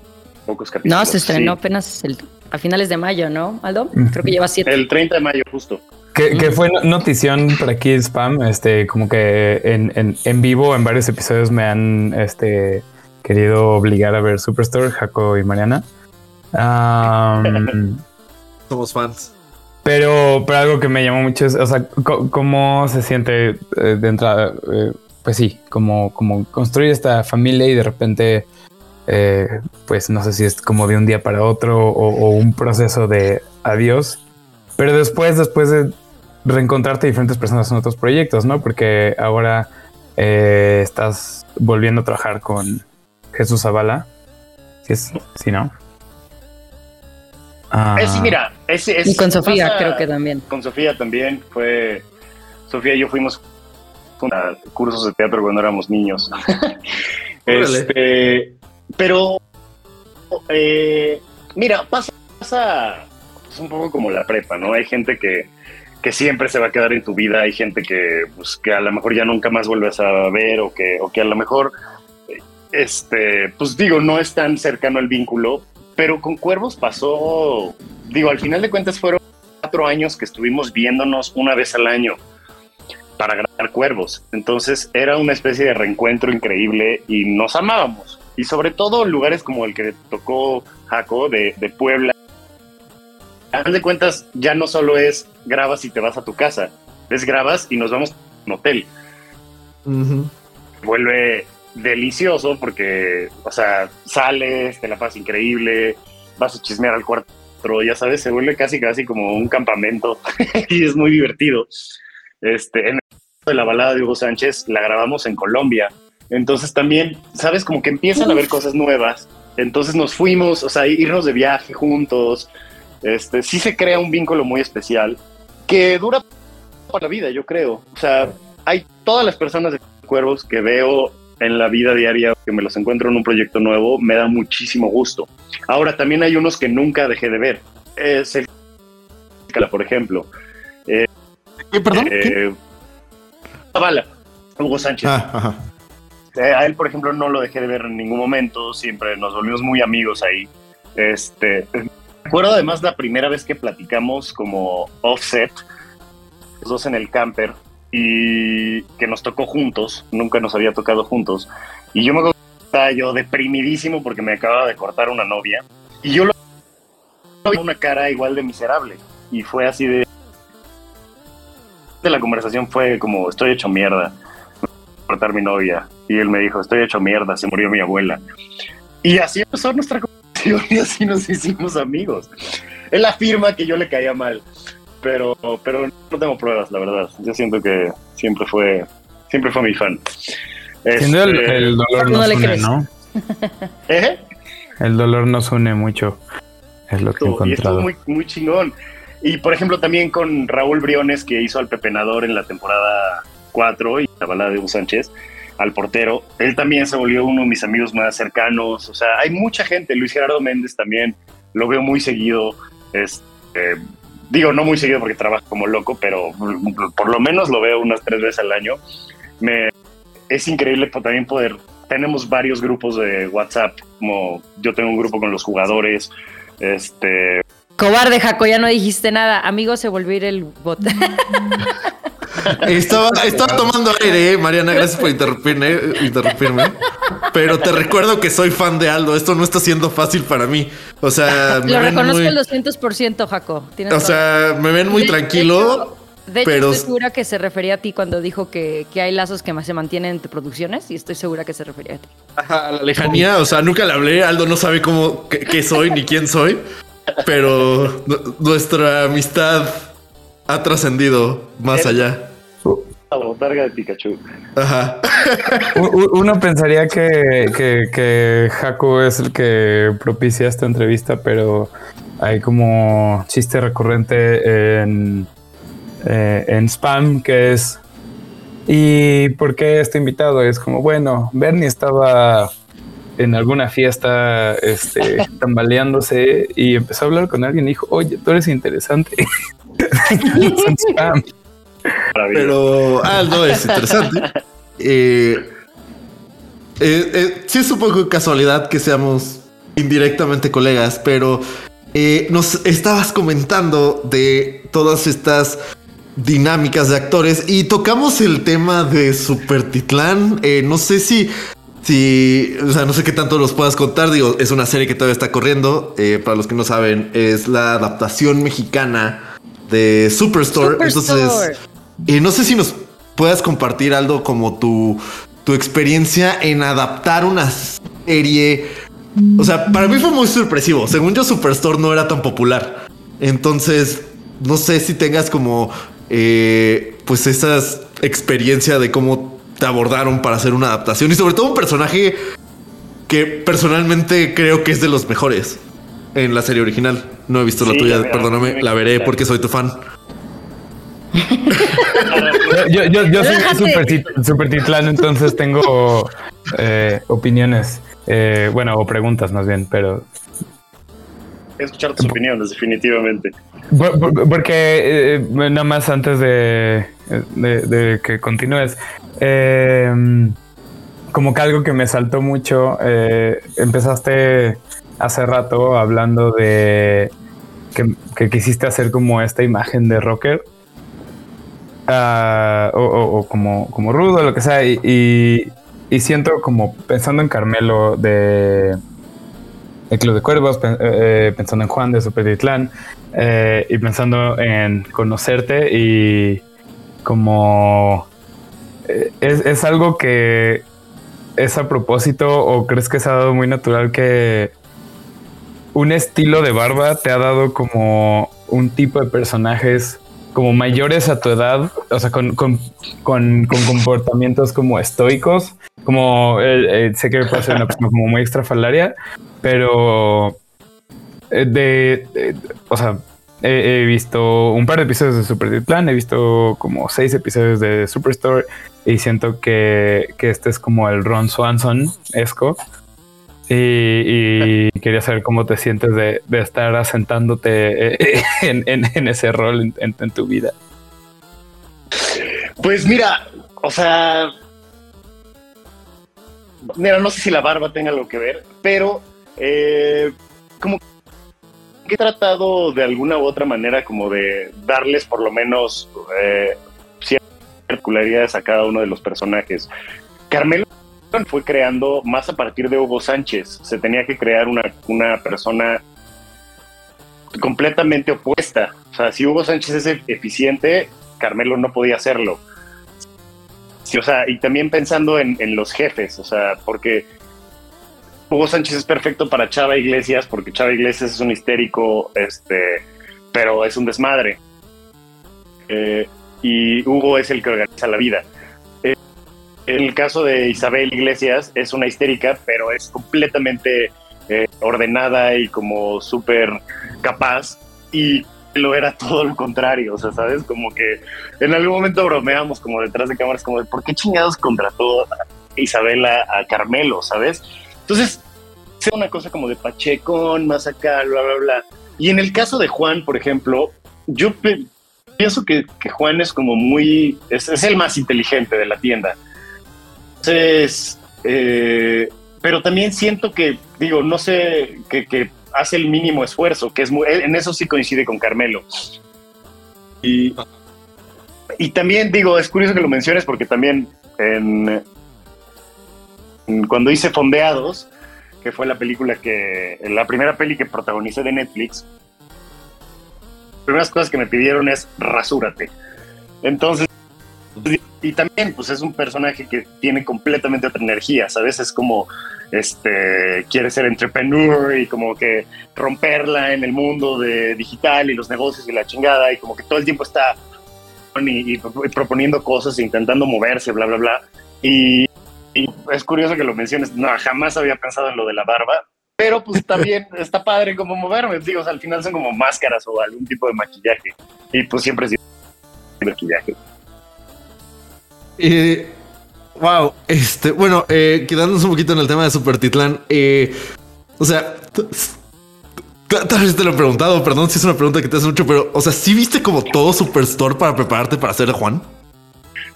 pocos capítulos. No, se estrenó sí. apenas el- a finales de mayo, ¿no, Aldo? Creo que lleva siete. El 30 de mayo, justo. Que, que fue no- notición por aquí spam, este, como que en, en, en vivo en varios episodios me han este, querido obligar a ver Superstore, Jaco y Mariana. Somos fans. Pero, pero algo que me llamó mucho es, o sea, cómo se siente eh, de entrada, eh, pues sí, como, como construir esta familia y de repente, eh, pues no sé si es como de un día para otro o, o un proceso de adiós, pero después, después de reencontrarte diferentes personas en otros proyectos, ¿no? Porque ahora eh, estás volviendo a trabajar con Jesús Zavala. Sí, es, sí, ¿no? Ah, Eh, sí, mira, es. Y con Sofía, pasa- creo que también. Con Sofía también fue. Sofía y yo fuimos a cursos de teatro cuando éramos niños. Este, pero. eh, mira, pasa, pasa pues, un poco como la prepa, ¿no? Hay gente que, que siempre se va a quedar en tu vida, hay gente que, pues, que a lo mejor ya nunca más vuelves a ver o que, o que a lo mejor, este, pues digo, no es tan cercano el vínculo, pero con Cuervos pasó, digo, al final de cuentas fueron cuatro años que estuvimos viéndonos una vez al año para grabar Cuervos. Entonces era una especie de reencuentro increíble y nos amábamos. Y sobre todo lugares como el que tocó Jaco de, de Puebla. Final de cuentas, ya no solo es grabas y te vas a tu casa, es grabas y nos vamos a un hotel. Vuelve delicioso porque, o sea, sales, te la pasas increíble, vas a chismear al cuarto, ya sabes, se vuelve casi casi como un campamento y es muy divertido. Este, en de la balada de Hugo Sánchez la grabamos en Colombia, entonces también, sabes, como que empiezan a ver cosas nuevas, entonces nos fuimos, o sea, irnos de viaje juntos, este, sí se crea un vínculo muy especial que dura para la vida, yo creo. O sea, hay todas las personas de Cuervos que veo en la vida diaria, que me los encuentro en un proyecto nuevo, me da muchísimo gusto. Ahora, también hay unos que nunca dejé de ver. Es el por ejemplo. ¿Qué, perdón? ¿Qué? Eh, Hugo Sánchez. Ah, ajá. Eh, a él, por ejemplo, no lo dejé de ver en ningún momento, siempre nos volvimos muy amigos ahí. Este, me acuerdo además la primera vez que platicamos como offset, los dos en el camper, y que nos tocó juntos, nunca nos había tocado juntos. Y yo me estaba yo deprimidísimo porque me acababa de cortar una novia, y yo lo vi una cara igual de miserable, y fue así de... de la conversación fue como, estoy hecho mierda cortar mi novia. Y él me dijo, estoy hecho mierda, se murió mi abuela. Y así empezó nuestra conversación y así nos hicimos amigos. Él afirma que yo le caía mal, pero, pero no tengo pruebas, la verdad. Yo siento que siempre fue, siempre fue mi fan. Sin duda el, Este, el dolor No nos le une, crees. ¿no? ¿eh? El dolor nos une mucho. Es lo que he y estuvo encontrado. muy, muy chingón. Y por ejemplo, también con Raúl Briones, que hizo al Pepenador en la temporada 4 y la balada de Hugo Sánchez, al portero. Él también se volvió uno de mis amigos más cercanos. O sea, hay mucha gente. Luis Gerardo Méndez también lo veo muy seguido. Este, digo, no muy seguido porque trabaja como loco, pero por lo menos lo veo unas tres veces al año. Me, es increíble también poder. Tenemos varios grupos de WhatsApp, como yo tengo un grupo con los jugadores. Este, Cobarde, Jaco, ya no dijiste nada. Amigo, se volvió a ir el bot. Estaba, estaba tomando aire, eh, Mariana, gracias por interrumpirme, interrumpirme. Pero te recuerdo que soy fan de Aldo. Esto no está siendo fácil para mí. O sea, me Lo ven reconozco muy, al 200%, Jaco. Tienes o sea, me ven muy De- de tranquilo. hecho- De hecho, pero- estoy segura que se refería a ti cuando dijo que, que hay lazos que más se mantienen entre producciones y estoy segura que se refería a ti. Ajá, a la lejanía, o sea, nunca le hablé. Aldo no sabe cómo, qué, qué soy ni quién soy. Pero nu- nuestra amistad ha trascendido más allá. la botarga de Pikachu. Ajá. Uno pensaría que, que, que Jaco es el que propicia esta entrevista, pero hay como chiste recurrente en, eh, en spam que es ¿y por qué este invitado? Es como, bueno, Bernie estaba en alguna fiesta, este, tambaleándose y empezó a hablar con alguien y dijo, oye, tú eres interesante. Pero Aldo es interesante. Eh, eh, eh, sí es un poco casualidad que seamos indirectamente colegas, pero eh, nos estabas comentando de todas estas dinámicas de actores y tocamos el tema de Super Titlán. Eh, no sé si, si, o sea, no sé qué tanto los puedas contar. Digo, es una serie que todavía está corriendo. Eh, para los que no saben, es la adaptación mexicana de Superstore. Superstore. Entonces, eh, no sé si nos puedas compartir algo como tu, tu experiencia en adaptar una serie. O sea, para mí fue muy sorpresivo. Según yo, Superstore no era tan popular. Entonces, no sé si tengas como, eh, pues, esa experiencia de cómo te abordaron para hacer una adaptación. Y sobre todo un personaje que personalmente creo que es de los mejores en la serie original. No he visto la tuya, la perdóname, me la veré porque soy tu fan. Yo, yo, yo soy super titlán, entonces tengo eh, opiniones, eh, bueno, o preguntas más bien, pero Escuchar tus opiniones, definitivamente. Por- por- Porque eh, nada más antes de, que continúes, eh, como que algo que me saltó mucho, eh, empezaste hace rato hablando de que, quisiste hacer como esta imagen de rocker. ah, o, como, como rudo, lo que sea, y siento como pensando en Carmelo de el Club de Cuervos, eh, eh, pensando en Juan de Supertitlán, eh, y pensando en conocerte y como eh, es, es algo que es a propósito o crees que se ha dado muy natural que un estilo de barba te ha dado como un tipo de personajes como mayores a tu edad, o sea, con, con, con- comportamientos como estoicos, como sé que puede ser una persona como muy extrafalaria, pero eh, de, de- o sea, he, visto un par de episodios de Super Plan, he visto como seis episodios de Superstore y siento que, que este es como el Ron Swanson esco. Y, y quería saber cómo te sientes de, de estar asentándote eh, en, en- ese rol en- en tu vida. Pues mira, o sea, mira, no sé si la barba tenga algo que ver, pero eh, como que he tratado de alguna u otra manera como de darles por lo menos eh, ciertas particularidades a cada uno de los personajes. Carmelo fue creando más a partir de Hugo Sánchez. Se tenía que crear una, una persona completamente opuesta. O sea, si Hugo Sánchez es eficiente, Carmelo no podía hacerlo. O sea, y también pensando en, en los jefes, o sea, porque Hugo Sánchez es perfecto para Chava Iglesias, porque Chava Iglesias es un histérico, este, pero es un desmadre. Eh, y Hugo es el que organiza la vida. Eh, el caso de Isabel Iglesias, es una histérica, pero es completamente eh, ordenada y como súper capaz. Y lo era todo lo contrario, o sea, ¿sabes? Como que en algún momento bromeamos como detrás de cámaras, como de por qué chingados contrató a Isabela a Carmelo, ¿sabes? Entonces, es una cosa como de Pachecón, más acá, bla, bla, bla. Y en el caso de Juan, por ejemplo, yo pienso que, que Juan es como muy, es, el más inteligente de la tienda. Entonces, eh, pero también siento que, digo, no sé, que, hace el mínimo esfuerzo, que es muy, en eso sí coincide con Carmelo. Y, y también digo, es curioso que lo menciones porque también en- cuando hice Fondeados, que fue la película que, la primera peli que protagonicé de Netflix, las primeras cosas que me pidieron es rasúrate. Entonces, y también, pues es un personaje que tiene completamente otra energía, ¿sabes? Es como, este, quiere ser entrepreneur y como que romperla en el mundo de digital y los negocios y la chingada y como que todo el tiempo está proponiendo cosas, intentando moverse, bla, bla, bla. Y, y es curioso que lo menciones, no, jamás había pensado en lo de la barba, pero pues también está padre como moverme, digo, o sea, al final son como máscaras o algún tipo de maquillaje y pues siempre sí maquillaje. Eh, Wow, este, bueno, eh, quedándonos un poquito en el tema de Super Titlán, eh, o sea, tal vez te lo he preguntado, perdón si es una pregunta que te hace mucho, pero, o sea, ¿sí viste como todo Superstore para prepararte para ser Juan?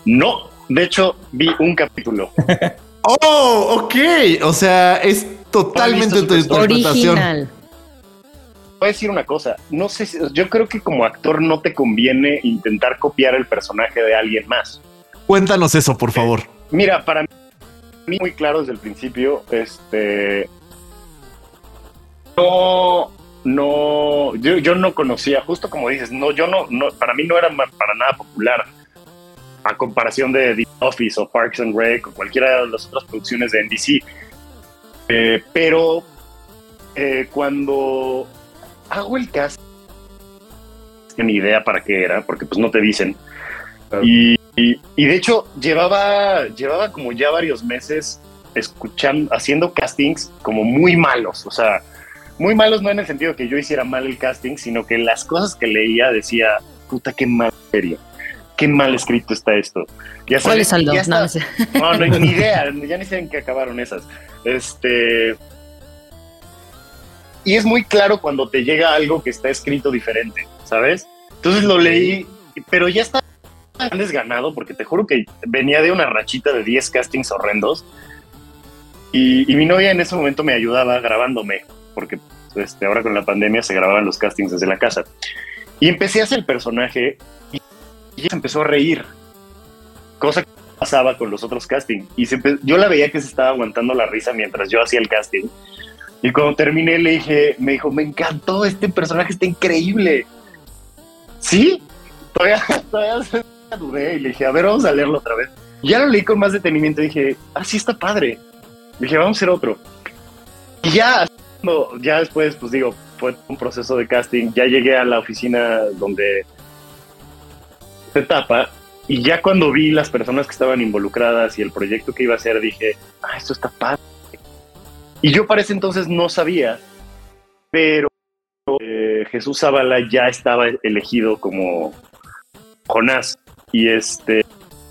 No, de hecho, vi un capítulo. Oh, ok, o sea, es totalmente tu interpretación. Original. Voy a decir una cosa, no sé, si- yo creo que como actor no te conviene intentar copiar el personaje de alguien más. Cuéntanos eso, por favor. Mira, para mí muy claro desde el principio, este no, no, yo, yo no conocía, justo como dices, no, yo no, no, para mí no era para nada popular a comparación de The Office o Parks and Rec o cualquiera de las otras producciones de NBC. Eh, pero eh, cuando hago el cast, ni idea para qué era, porque pues no te dicen. Y, y- y de hecho llevaba, llevaba como ya varios meses escuchando, haciendo castings como muy malos, o sea, muy malos no en el sentido que yo hiciera mal el casting, sino que las cosas que leía decía, puta, qué mal serie, qué mal escrito está esto. Ya ¿Cuál sabes, es Aldo? ya No, está- no sé. no, no hay ni idea, ya ni sé en qué acabaron esas. Este. Y es muy claro cuando te llega algo que está escrito diferente, ¿sabes? Entonces lo leí, pero ya está tan desganado porque te juro que venía de una rachita de 10 castings horrendos. Y, y mi novia en ese momento me ayudaba grabándome, porque este, ahora con la pandemia se grababan los castings desde la casa. Y empecé a hacer el personaje y, y ella se empezó a reír, cosa que pasaba con los otros castings. Y yo la veía que se estaba aguantando la risa mientras yo hacía el casting. Y cuando terminé le dije, me dijo, me encantó, este personaje está increíble. ¿Sí? Todavía, todavía dudé y le dije, a ver, vamos a leerlo otra vez. Y ya lo leí con más detenimiento y dije, ah, sí está padre. Le dije, vamos a hacer otro. Y ya, ya después, pues digo, fue un proceso de casting. Ya llegué a la oficina donde se tapa y ya cuando vi las personas que estaban involucradas y el proyecto que iba a hacer, dije, ah, esto está padre. Y yo para ese entonces no sabía, pero eh, Jesús Zavala ya estaba elegido como Jonás. Y este.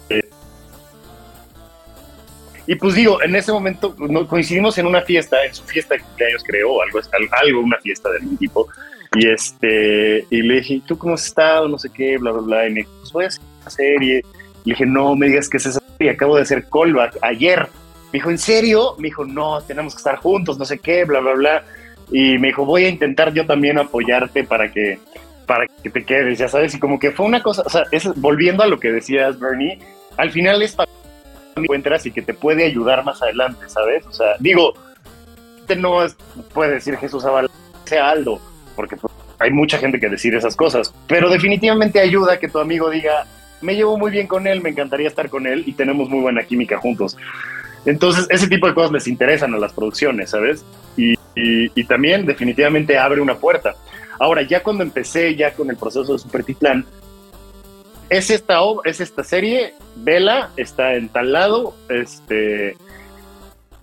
eh, y pues digo, en ese momento coincidimos en una fiesta, en su fiesta de cumpleaños creo, algo, algo, una fiesta de algún tipo. Y este, y le dije, ¿tú cómo has estado? No sé qué, bla, bla, bla. Y me dijo, pues voy a hacer una serie. Le dije, no me digas que es esa serie, acabo de hacer callback ayer. Me dijo, ¿en serio? Me dijo, no, tenemos que estar juntos, no sé qué, bla, bla, bla. Y me dijo, voy a intentar yo también apoyarte para que, para que te quedes, ya sabes. Y como que fue una cosa, o sea, es, volviendo a lo que decías, Bernie, al final es para que encuentras y que te puede ayudar más adelante, ¿sabes? O sea, digo, no puede decir Jesús Zavala, sea Aldo, porque pues, hay mucha gente que decide esas cosas, pero definitivamente ayuda que tu amigo diga, me llevo muy bien con él, me encantaría estar con él y tenemos muy buena química juntos. Entonces, ese tipo de cosas les interesan a las producciones, ¿sabes? Y, y, y también definitivamente abre una puerta. Ahora, ya cuando empecé ya con el proceso de Super Titlán, es esta, es esta serie, vela, está en tal lado, este,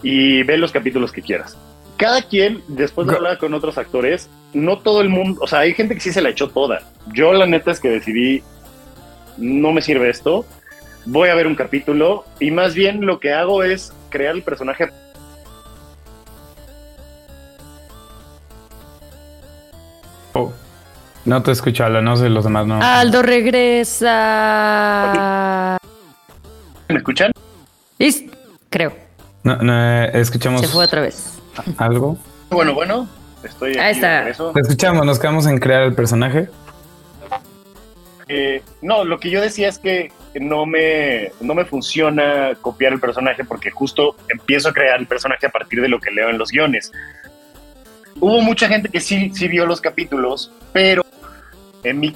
y ve los capítulos que quieras. Cada quien, después de hablar con otros actores, no todo el mundo, o sea, hay gente que sí se la echó toda. Yo la neta es que decidí, no me sirve esto, voy a ver un capítulo y más bien lo que hago es crear el personaje. Oh, no te escucho, Aldo, no sé los demás, no. Aldo regresa. ¿Me escuchan? Creo. No, no, eh, escuchamos Se fue otra vez. algo. Bueno, bueno, estoy Ahí está. Te escuchamos, nos quedamos en crear el personaje. Eh, no, lo que yo decía es que no me, no me funciona copiar el personaje porque justo empiezo a crear el personaje a partir de lo que leo en los guiones. Hubo mucha gente que sí, sí vio los capítulos, pero en mi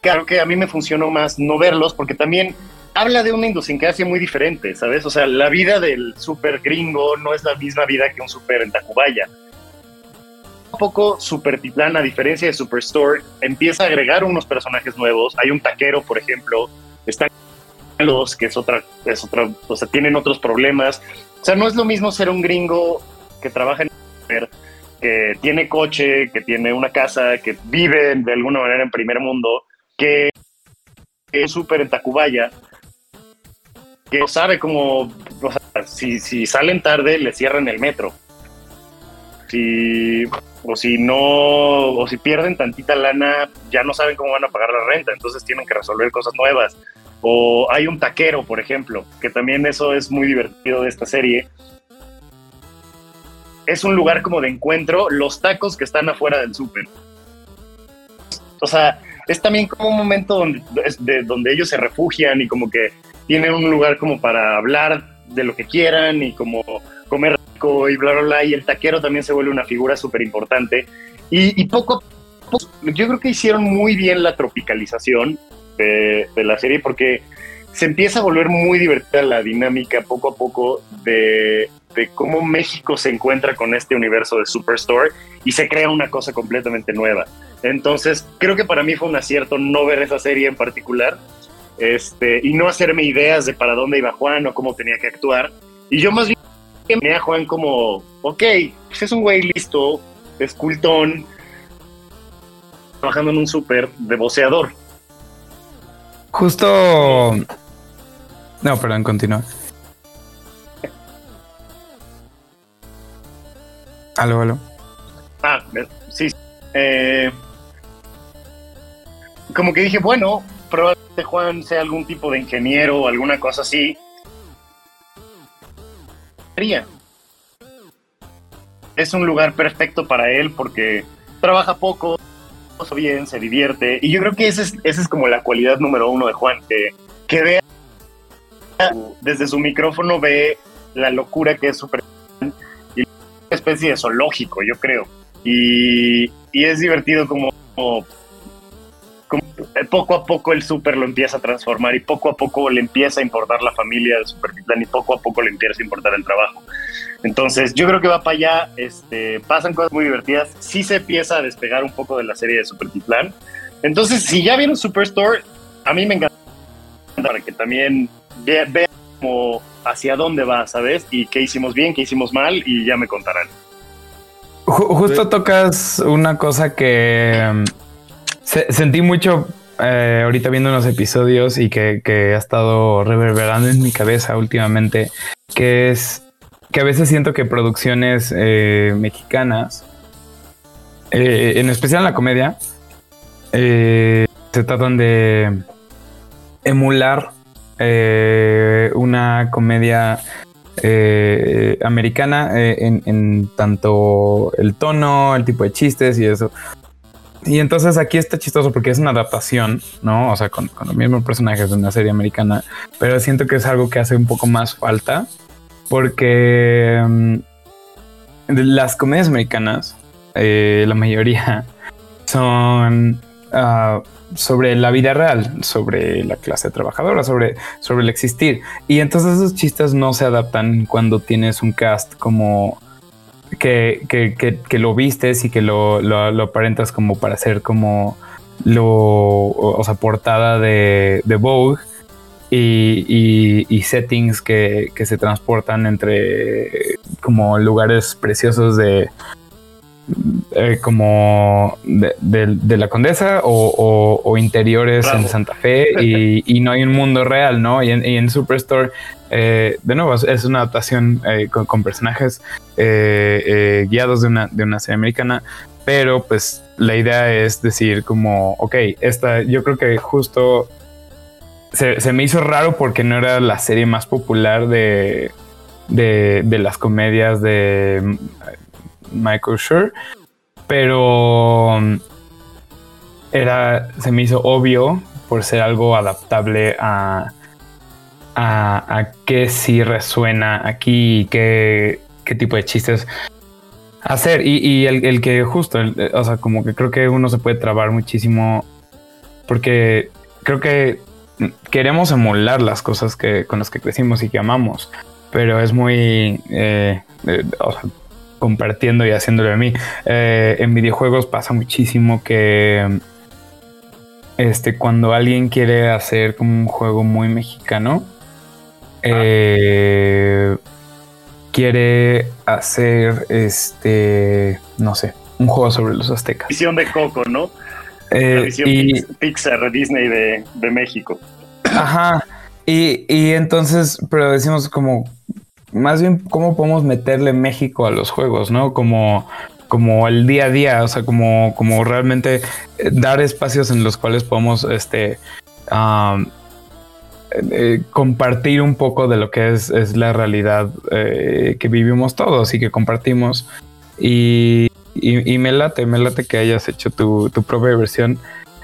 claro que a mí me funcionó más no verlos porque también habla de una idiosincrasia muy diferente, ¿sabes? O sea, la vida del super gringo no es la misma vida que un super en Tacubaya. Poco Super Titlán, a diferencia de Superstore, empieza a agregar unos personajes nuevos. Hay un taquero, por ejemplo, están los que es otra, es otra, o sea, tienen otros problemas. O sea, no es lo mismo ser un gringo que trabaja en que tiene coche, que tiene una casa, que vive de alguna manera en primer mundo, que es súper en Tacubaya. que sabe cómo, o sea, si, si salen tarde, le cierran el metro. Si, o si no, o si pierden tantita lana, ya no saben cómo van a pagar la renta, entonces tienen que resolver cosas nuevas. O hay un taquero, por ejemplo, que también eso es muy divertido de esta serie. Es un lugar como de encuentro, los tacos que están afuera del súper. O sea, es también como un momento donde, de, donde ellos se refugian y como que tienen un lugar como para hablar de lo que quieran y como comer y bla, bla, bla. Y el taquero también se vuelve una figura súper importante. Y, y, poco a poco, yo creo que hicieron muy bien la tropicalización de, de, la serie porque se empieza a volver muy divertida la dinámica poco a poco de, de cómo México se encuentra con este universo de Superstore y se crea una cosa completamente nueva. Entonces, creo que para mí fue un acierto no ver esa serie en particular este, y no hacerme ideas de para dónde iba Juan o cómo tenía que actuar. Y yo más bien me a Juan como, ok, pues es un güey listo, escultón, trabajando en un súper de boceador. Justo... No, perdón, continúa. Aló, aló. Ah, sí. Eh, como que dije, bueno, probablemente Juan sea algún tipo de ingeniero o alguna cosa así. Es un lugar perfecto para él porque trabaja poco, se divierte. Y yo creo que esa es, como la cualidad número uno de Juan, que, que vea desde su micrófono, ve la locura que es súper y una especie de zoológico, yo creo. Y, es divertido como poco a poco el súper lo empieza a transformar y poco a poco le empieza a importar la familia del Supertitán y poco a poco le empieza a importar el trabajo. Entonces, yo creo que va para allá, este, pasan cosas muy divertidas, sí se empieza a despegar un poco de la serie de Supertitán. Entonces, si ya vieron Superstore, a mí me encanta para que también vean hacia dónde va, ¿sabes? Y qué hicimos bien, qué hicimos mal y ya me contarán. Justo tocas una cosa que se, sentí mucho eh, ahorita viendo unos episodios y que, que, ha estado reverberando en mi cabeza últimamente, que es que a veces siento que producciones eh, mexicanas, eh, en especial en la comedia, eh, se tratan de emular eh, una comedia americana en, en tanto el tono, el tipo de chistes y eso. Y entonces aquí está chistoso porque es una adaptación, ¿no? O sea, con, los mismos personajes de una serie americana, pero siento que es algo que hace un poco más falta porque um, las comedias americanas, eh, la mayoría, son uh, sobre la vida real, sobre la clase trabajadora, sobre, sobre el existir. Y entonces esos chistes no se adaptan cuando tienes un cast como que, que, que, que lo vistes y que lo, lo, lo, aparentas como para ser como lo, o, sea, portada de, de Vogue y, y, y settings que, que, se transportan entre como lugares preciosos de eh, como de, de, de, la Condesa o, o, o interiores Bravo. en Santa Fe y, y, no hay un mundo real, ¿no? Y en, y en Superstore eh, de nuevo, es una adaptación eh, con, con, personajes eh, eh, guiados de una, de una serie americana, pero pues la idea es decir como, ok, esta, yo creo que justo se, me hizo raro porque no era la serie más popular de, de, las comedias de Michael Schur, pero era, se me hizo obvio por ser algo adaptable a a, a qué sí resuena aquí y qué, qué tipo de chistes hacer. Y, y el, el, que justo, el, o sea, como que creo que uno se puede trabar muchísimo porque creo que queremos emular las cosas que, con las que crecimos y que amamos, pero es muy, eh, eh, o sea, compartiendo y haciéndolo a mí. Eh, en videojuegos pasa muchísimo que este, cuando alguien quiere hacer como un juego muy mexicano, eh, quiere hacer este, no sé, un juego sobre los aztecas. Visión de Coco, ¿no? Eh, La visión y, Pixar, Disney de, de, México. Ajá. Y, y entonces, pero decimos como, más bien, ¿cómo podemos meterle México a los juegos, no? Como, como el día a día, o sea, como, como realmente eh, dar espacios en los cuales podemos, este, um, eh, compartir un poco de lo que es, es la realidad eh, que vivimos todos y que compartimos. Y, y, y, me late, me late que hayas hecho tu, tu propia versión.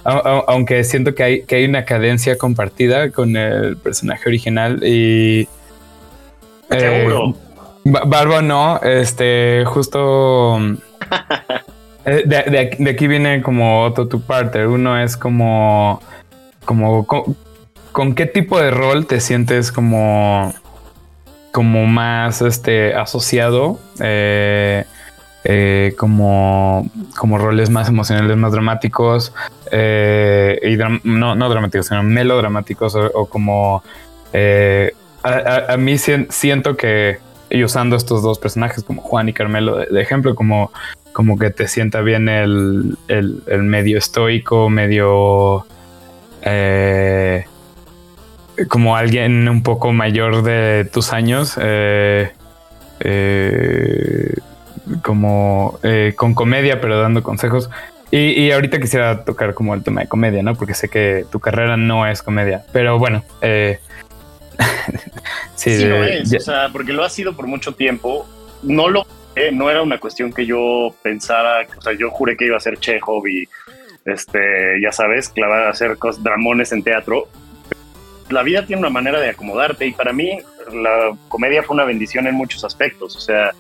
Aunque siento que hay, que hay una cadencia compartida con el personaje original y... Seguro. Eh, Barbo no, este, justo... de, de, de, aquí viene como otro tu parter. Uno es como... Como... Con, ¿Con qué tipo de rol te sientes como... Como más este, asociado? Eh, eh, como, como roles más emocionales, más dramáticos, eh, y no, no dramáticos, sino melodramáticos, o, como a, mí si siento que, y usando estos dos personajes como Juan y Carmelo de, ejemplo, como, como que te sienta bien el, el, medio estoico, medio... como alguien un poco mayor de tus años, eh, eh, como eh, con comedia, pero dando consejos. Y, y, ahorita quisiera tocar como el tema de comedia, ¿no? Porque sé que tu carrera no es comedia, pero bueno. Eh, sí, sí lo es, ya. o sea, porque lo ha sido por mucho tiempo. No lo eh, no era una cuestión que yo pensara, o sea, yo juré que iba a ser Chekhov y, este, ya sabes, clavar, hacer cosas, dramones en teatro. La vida tiene una manera de acomodarte y para mí la comedia fue una bendición en muchos aspectos, o sea,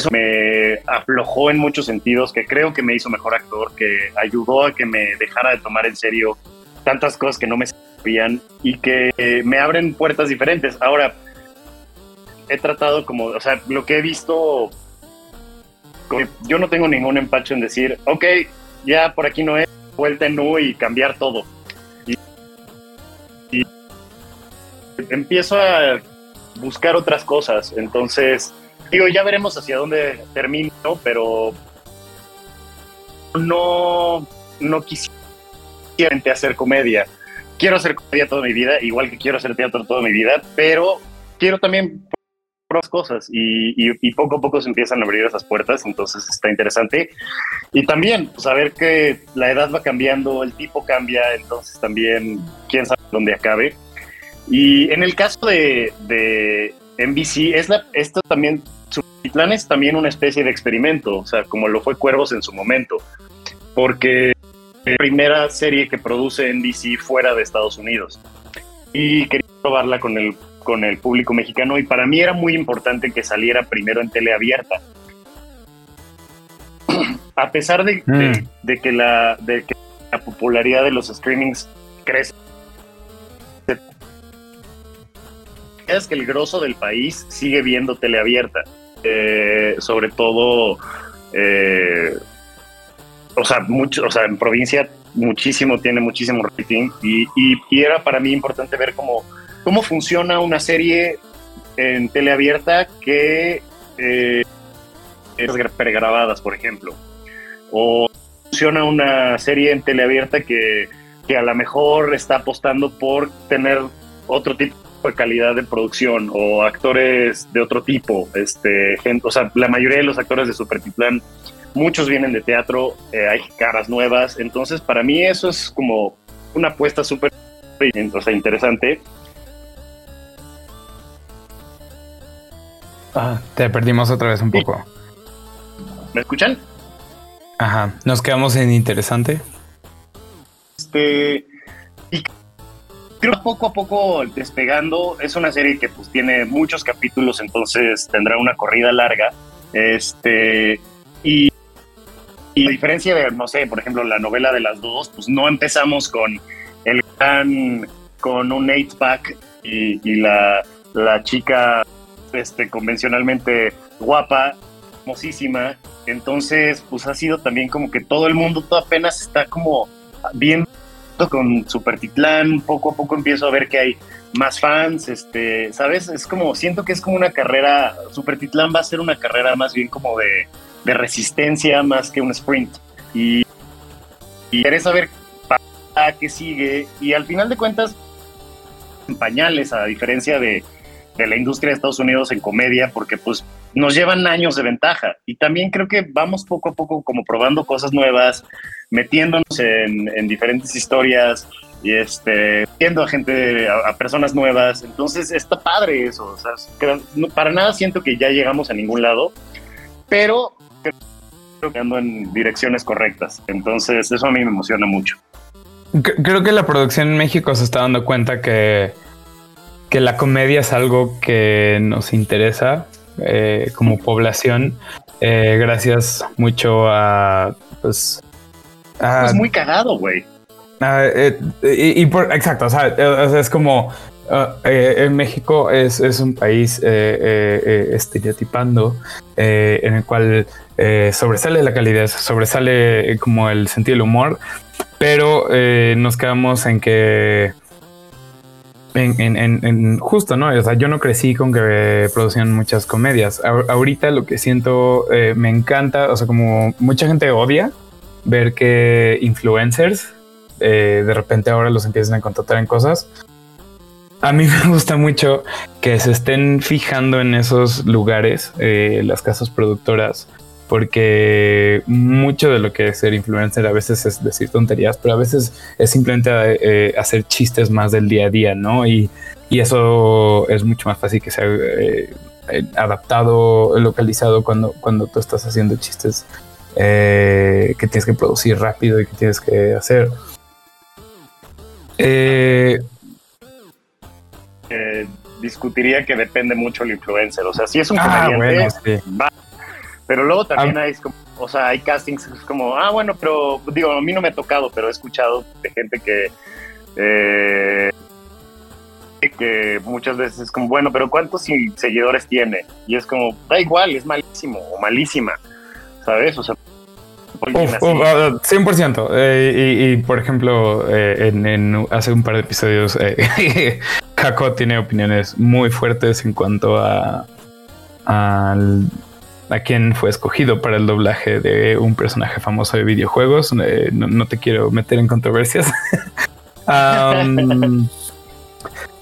eso me aflojó en muchos sentidos, que creo que me hizo mejor actor, que ayudó a que me dejara de tomar en serio tantas cosas que no me servían y que me abren puertas diferentes. Ahora, he tratado como, o sea, lo que he visto, yo no tengo ningún empacho en decir, ok, ya por aquí no es, vuelta en U y cambiar todo. Y, empiezo a buscar otras cosas, entonces digo, ya veremos hacia dónde termino, pero no, no quisiera hacer comedia. Quiero hacer comedia toda mi vida, igual que quiero hacer teatro toda mi vida, pero quiero también cosas y, y, y, poco a poco se empiezan a abrir esas puertas, entonces está interesante. Y también pues, saber que la edad va cambiando, el tipo cambia, entonces también quién sabe dónde acabe. Y en el caso de, de NBC, es la, esto también Subtitlán es también una especie de experimento, o sea, como lo fue Cuervos en su momento, porque la primera serie que produce NBC fuera de Estados Unidos. Y quería probarla con el, con el público mexicano y para mí era muy importante que saliera primero en teleabierta. A pesar de, mm. de, de, que la, de que la popularidad de los streamings crece, es que el grosso del país sigue viendo teleabierta eh, sobre todo, eh, o sea, mucho, o sea, en provincia muchísimo, tiene muchísimo rating y, y, y, era para mí importante ver cómo, cómo funciona una serie en teleabierta que eh, es pregrabadas, por ejemplo, o funciona una serie en teleabierta que, que a lo mejor está apostando por tener otro tipo de calidad de producción o actores de otro tipo. Este, gente, o sea, la mayoría de los actores de Supertitlán, muchos vienen de teatro, eh, hay caras nuevas. Entonces, para mí eso es como una apuesta súper interesante. Ah, te perdimos otra vez un poco. ¿Me escuchan? Ajá, nos quedamos en interesante. Este, y creo poco a poco despegando. Es una serie que pues tiene muchos capítulos, entonces tendrá una corrida larga. Este, y, y a diferencia de, no sé, por ejemplo, la novela de las dos, pues no empezamos con el gran, con un eight pack y, y la, la chica este, convencionalmente guapa, hermosísima. Entonces, pues ha sido también como que todo el mundo todo apenas está como bien con Supertitlán, poco a poco empiezo a ver que hay más fans, este, ¿sabes? Es como, siento que es como una carrera, Supertitlán va a ser una carrera más bien como de, de resistencia más que un sprint. Y, y querés saber para qué sigue, y al final de cuentas, en pañales, a diferencia de, de la industria de Estados Unidos en comedia, porque pues nos llevan años de ventaja. Y también creo que vamos poco a poco como probando cosas nuevas, metiéndonos en, en diferentes historias y este, viendo a gente, a, personas nuevas. Entonces está padre eso. Para nada siento que ya llegamos a ningún lado, pero creo que ando en direcciones correctas. Entonces eso a mí me emociona mucho. Creo que la producción en México se está dando cuenta que, que la comedia es algo que nos interesa eh, como población, eh, gracias mucho a pues. A, es muy cagado, güey. Eh, y, y, por exacto, o sea, es como uh, en México es, es, un país estereotipando en el cual sobresale la calidad, sobresale como el sentido del humor, pero nos quedamos en que en, en, en, justo, ¿no? O sea, yo no crecí con que producían muchas comedias. Ahorita lo que siento eh, me encanta, o sea, como mucha gente odia ver que influencers eh, de repente ahora los empiezan a contratar en cosas. A mí me gusta mucho que se estén fijando en esos lugares, eh, las casas productoras, porque mucho de lo que es ser influencer a veces es decir tonterías, pero a veces es simplemente eh, hacer chistes más del día a día, ¿no? Y, y eso es mucho más fácil que sea eh, adaptado, localizado cuando, cuando tú estás haciendo chistes eh, que tienes que producir rápido y que tienes que hacer. Eh, discutiría que depende mucho el influencer, o sea, si es un ah, comediante, bueno, sí. va pero luego también hay, como, o sea, hay castings como, ah, bueno, pero digo, a mí no me ha tocado, pero he escuchado de gente que, eh, que muchas veces es como, bueno, pero ¿cuántos seguidores tiene? Y es como, da igual, es malísimo o malísima, ¿sabes? O sea, Uf, uf, uh, 100%. Eh, y, y, por ejemplo, eh, en, en, hace un par de episodios, eh, Kako tiene opiniones muy fuertes en cuanto a al a quien fue escogido para el doblaje de un personaje famoso de videojuegos. Eh, no, te quiero meter en controversias.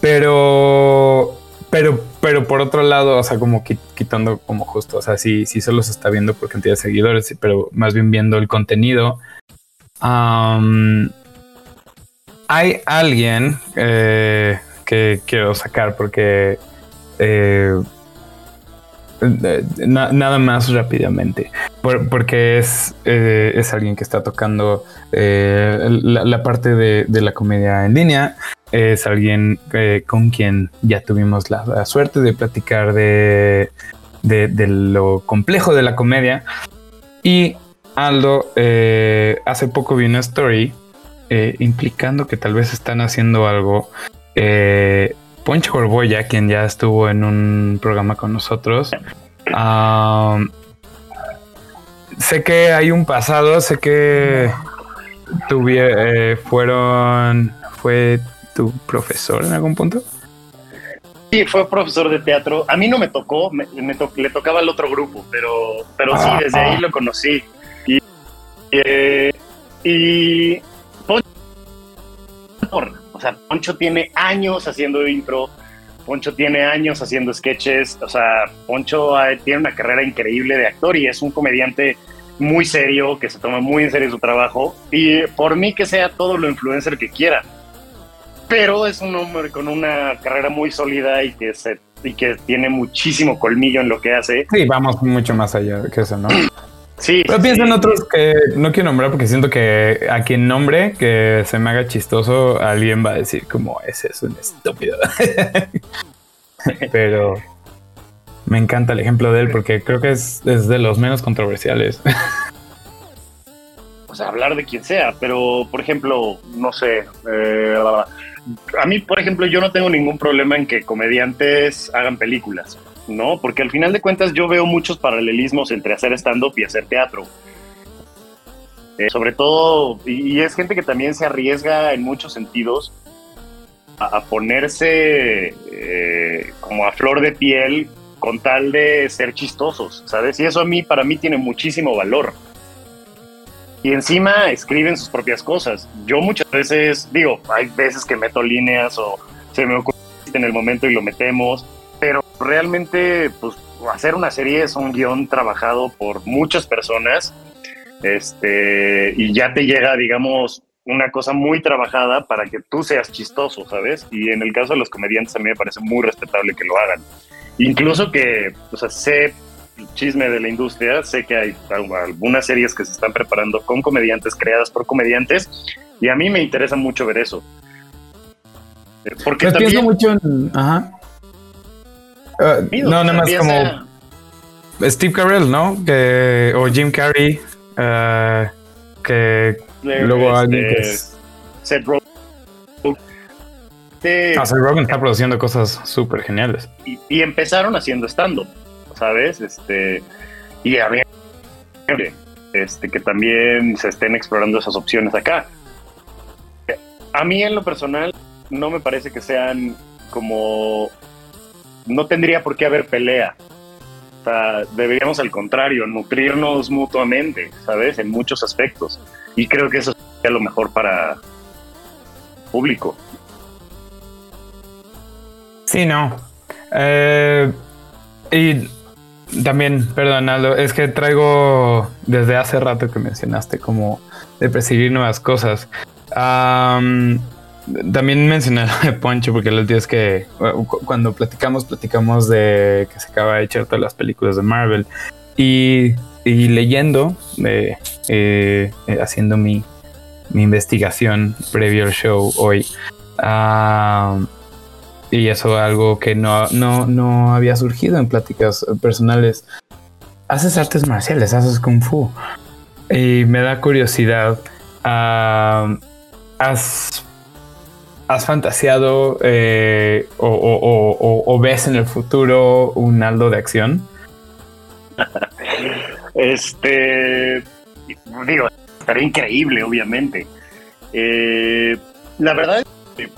pero, pero, pero por otro lado, o sea, como quitando como justo, o sea, sí, sí solo se está viendo por cantidad de seguidores, pero más bien viendo el contenido. Hay alguien eh, que quiero sacar porque eh, Na, nada más rápidamente, Por, porque es, eh, es alguien que está tocando eh, la, parte de, la comedia en línea, es alguien eh, con quien ya tuvimos la, suerte de platicar de, de, de, lo complejo de la comedia. Y Aldo, eh, hace poco vi una story eh, implicando que tal vez están haciendo algo Poncho Gorboya, quien ya estuvo en un programa con nosotros. Um, sé que hay un pasado, sé que tuve, eh, fueron, fue tu profesor en algún punto. Sí, fue profesor de teatro. A mí no me tocó, me, me to le tocaba al otro grupo, pero, pero sí, desde ahí lo conocí. Y, eh, y o sea, Poncho tiene años haciendo impro, Poncho tiene años haciendo sketches, o sea, Poncho tiene una carrera increíble de actor y es un comediante muy serio, que se toma muy en serio su trabajo, y por mí que sea todo lo influencer que quiera, pero es un hombre con una carrera muy sólida y que, se, y que tiene muchísimo colmillo en lo que hace. Sí, vamos mucho más allá que eso, ¿no? Sí. Pero piensa en otros que no quiero nombrar porque siento que a quien nombre que se me haga chistoso, alguien va a decir como ese es un estúpido. Pero me encanta el ejemplo de él porque creo que es, es de los menos controversiales. O sea, hablar de quien sea, pero por ejemplo, no sé, eh, a mí, por ejemplo, yo no tengo ningún problema en que comediantes hagan películas. ¿No? Porque al final de cuentas yo veo muchos paralelismos entre hacer stand-up y hacer teatro. Eh, sobre todo, y, es gente que también se arriesga en muchos sentidos a, a ponerse eh, como a flor de piel con tal de ser chistosos, ¿sabes? Y eso a mí, para mí, tiene muchísimo valor. Y encima escriben sus propias cosas. Yo muchas veces, digo, hay veces que meto líneas o se me ocurre en el momento y lo metemos, pero realmente, pues, hacer una serie es un guion trabajado por muchas personas, este, y ya te llega, digamos, una cosa muy trabajada para que tú seas chistoso, ¿sabes? Y en el caso de los comediantes a mí me parece muy respetable que lo hagan. Incluso que, o sea, sé chisme de la industria, sé que hay algunas series que se están preparando con comediantes, creadas por comediantes, y a mí me interesa mucho ver eso. Eh, porque pues también... mucho en... Ajá. Uh, no, nada más como Steve Carell, ¿no? Que, o Jim Carrey, uh, que luego este, alguien que es... Seth Rogen. Ah, Seth Rogen está produciendo cosas súper geniales. Y, y, empezaron haciendo stand-up, ¿sabes? Este, y había este, que también se estén explorando esas opciones acá. A mí en lo personal no me parece que sean como... No tendría por qué haber pelea. O sea, deberíamos al contrario, nutrirnos mutuamente, ¿sabes? En muchos aspectos. Y creo que eso sería lo mejor para público. Sí, no. Eh, y también, perdón, Aldo, es que traigo desde hace rato que mencionaste como de perseguir nuevas cosas. También mencioné de Poncho, porque los días que cuando platicamos, platicamos de que se acaba de echar todas las películas de Marvel. Y, leyendo, eh, eh, haciendo mi, mi, investigación previo al show hoy. y eso algo que no, no, no había surgido en pláticas personales. Haces artes marciales, haces kung fu. Y me da curiosidad. ¿Has ¿Has fantaseado eh, o, ves en el futuro un Aldo de acción? este, digo, estaría increíble, obviamente. Eh, la verdad es que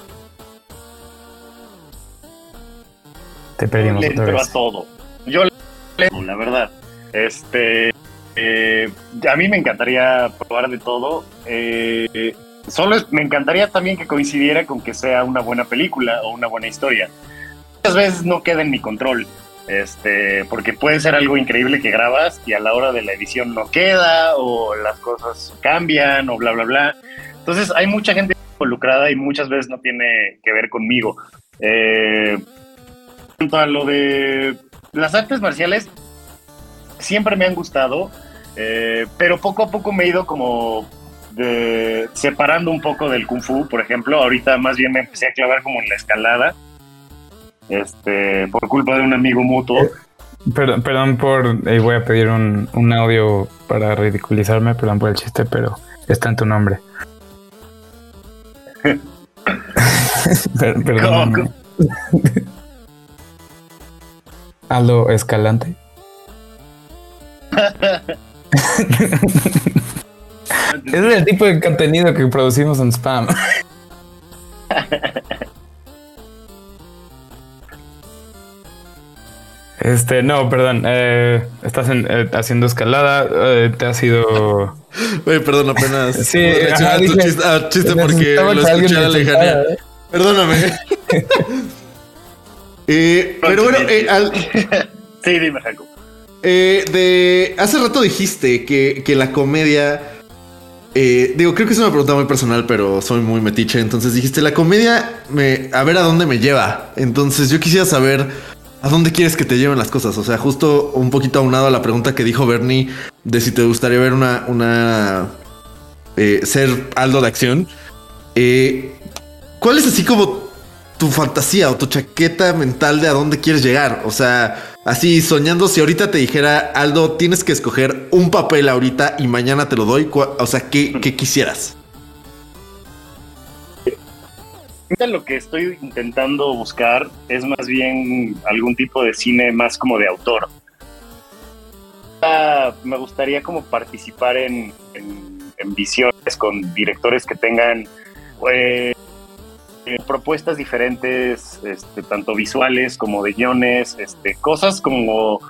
te pedimos otra vez. a todo. Yo le la verdad. Este, eh, a mí me encantaría probar de todo. Eh, Solo me encantaría también que coincidiera con que sea una buena película o una buena historia. Muchas veces no queda en mi control, este, porque puede ser algo increíble que grabas y a la hora de la edición no queda o las cosas cambian o bla, bla, bla. Entonces hay mucha gente involucrada y muchas veces no tiene que ver conmigo. Eh, cuanto a lo de las artes marciales, siempre me han gustado, eh, pero poco a poco me he ido como de, separando un poco del kung fu, por ejemplo. Ahorita más bien me empecé a clavar como en la escalada, este, por culpa de un amigo mutuo. Eh, perdón, perdón por, eh, voy a pedir un, un, audio para ridiculizarme, perdón por el chiste, pero está en tu nombre. perdón. Aldo Escalante. Ese es el tipo de contenido que producimos en spam. Este, no, perdón. Eh, estás eh, haciendo escalada. Eh, te ha sido. Oye, perdón, apenas. Sí, ajá, tu chiste, ah, chiste porque lo escuché a la lejanía. Perdóname. pero bueno, al... sí, dime, Jaco. de hace rato dijiste que, que la comedia eh, digo, creo que es una pregunta muy personal, pero soy muy metiche. Entonces dijiste, la comedia, me, a ver a dónde me lleva. Entonces yo quisiera saber a dónde quieres que te lleven las cosas. O sea, justo un poquito aunado a la pregunta que dijo Bernie de si te gustaría ver una, una eh, ser Aldo de acción. Eh, ¿Cuál es así como tu fantasía o tu chaqueta mental de a dónde quieres llegar? O sea, Así, soñando, si ahorita te dijera, Aldo, tienes que escoger un papel ahorita y mañana te lo doy, o sea, ¿qué, quisieras? Lo que estoy intentando buscar es más bien algún tipo de cine más como de autor. Ah, me gustaría como participar en, visiones con directores que tengan eh, eh, propuestas diferentes, este, tanto visuales como de guiones, este, cosas como...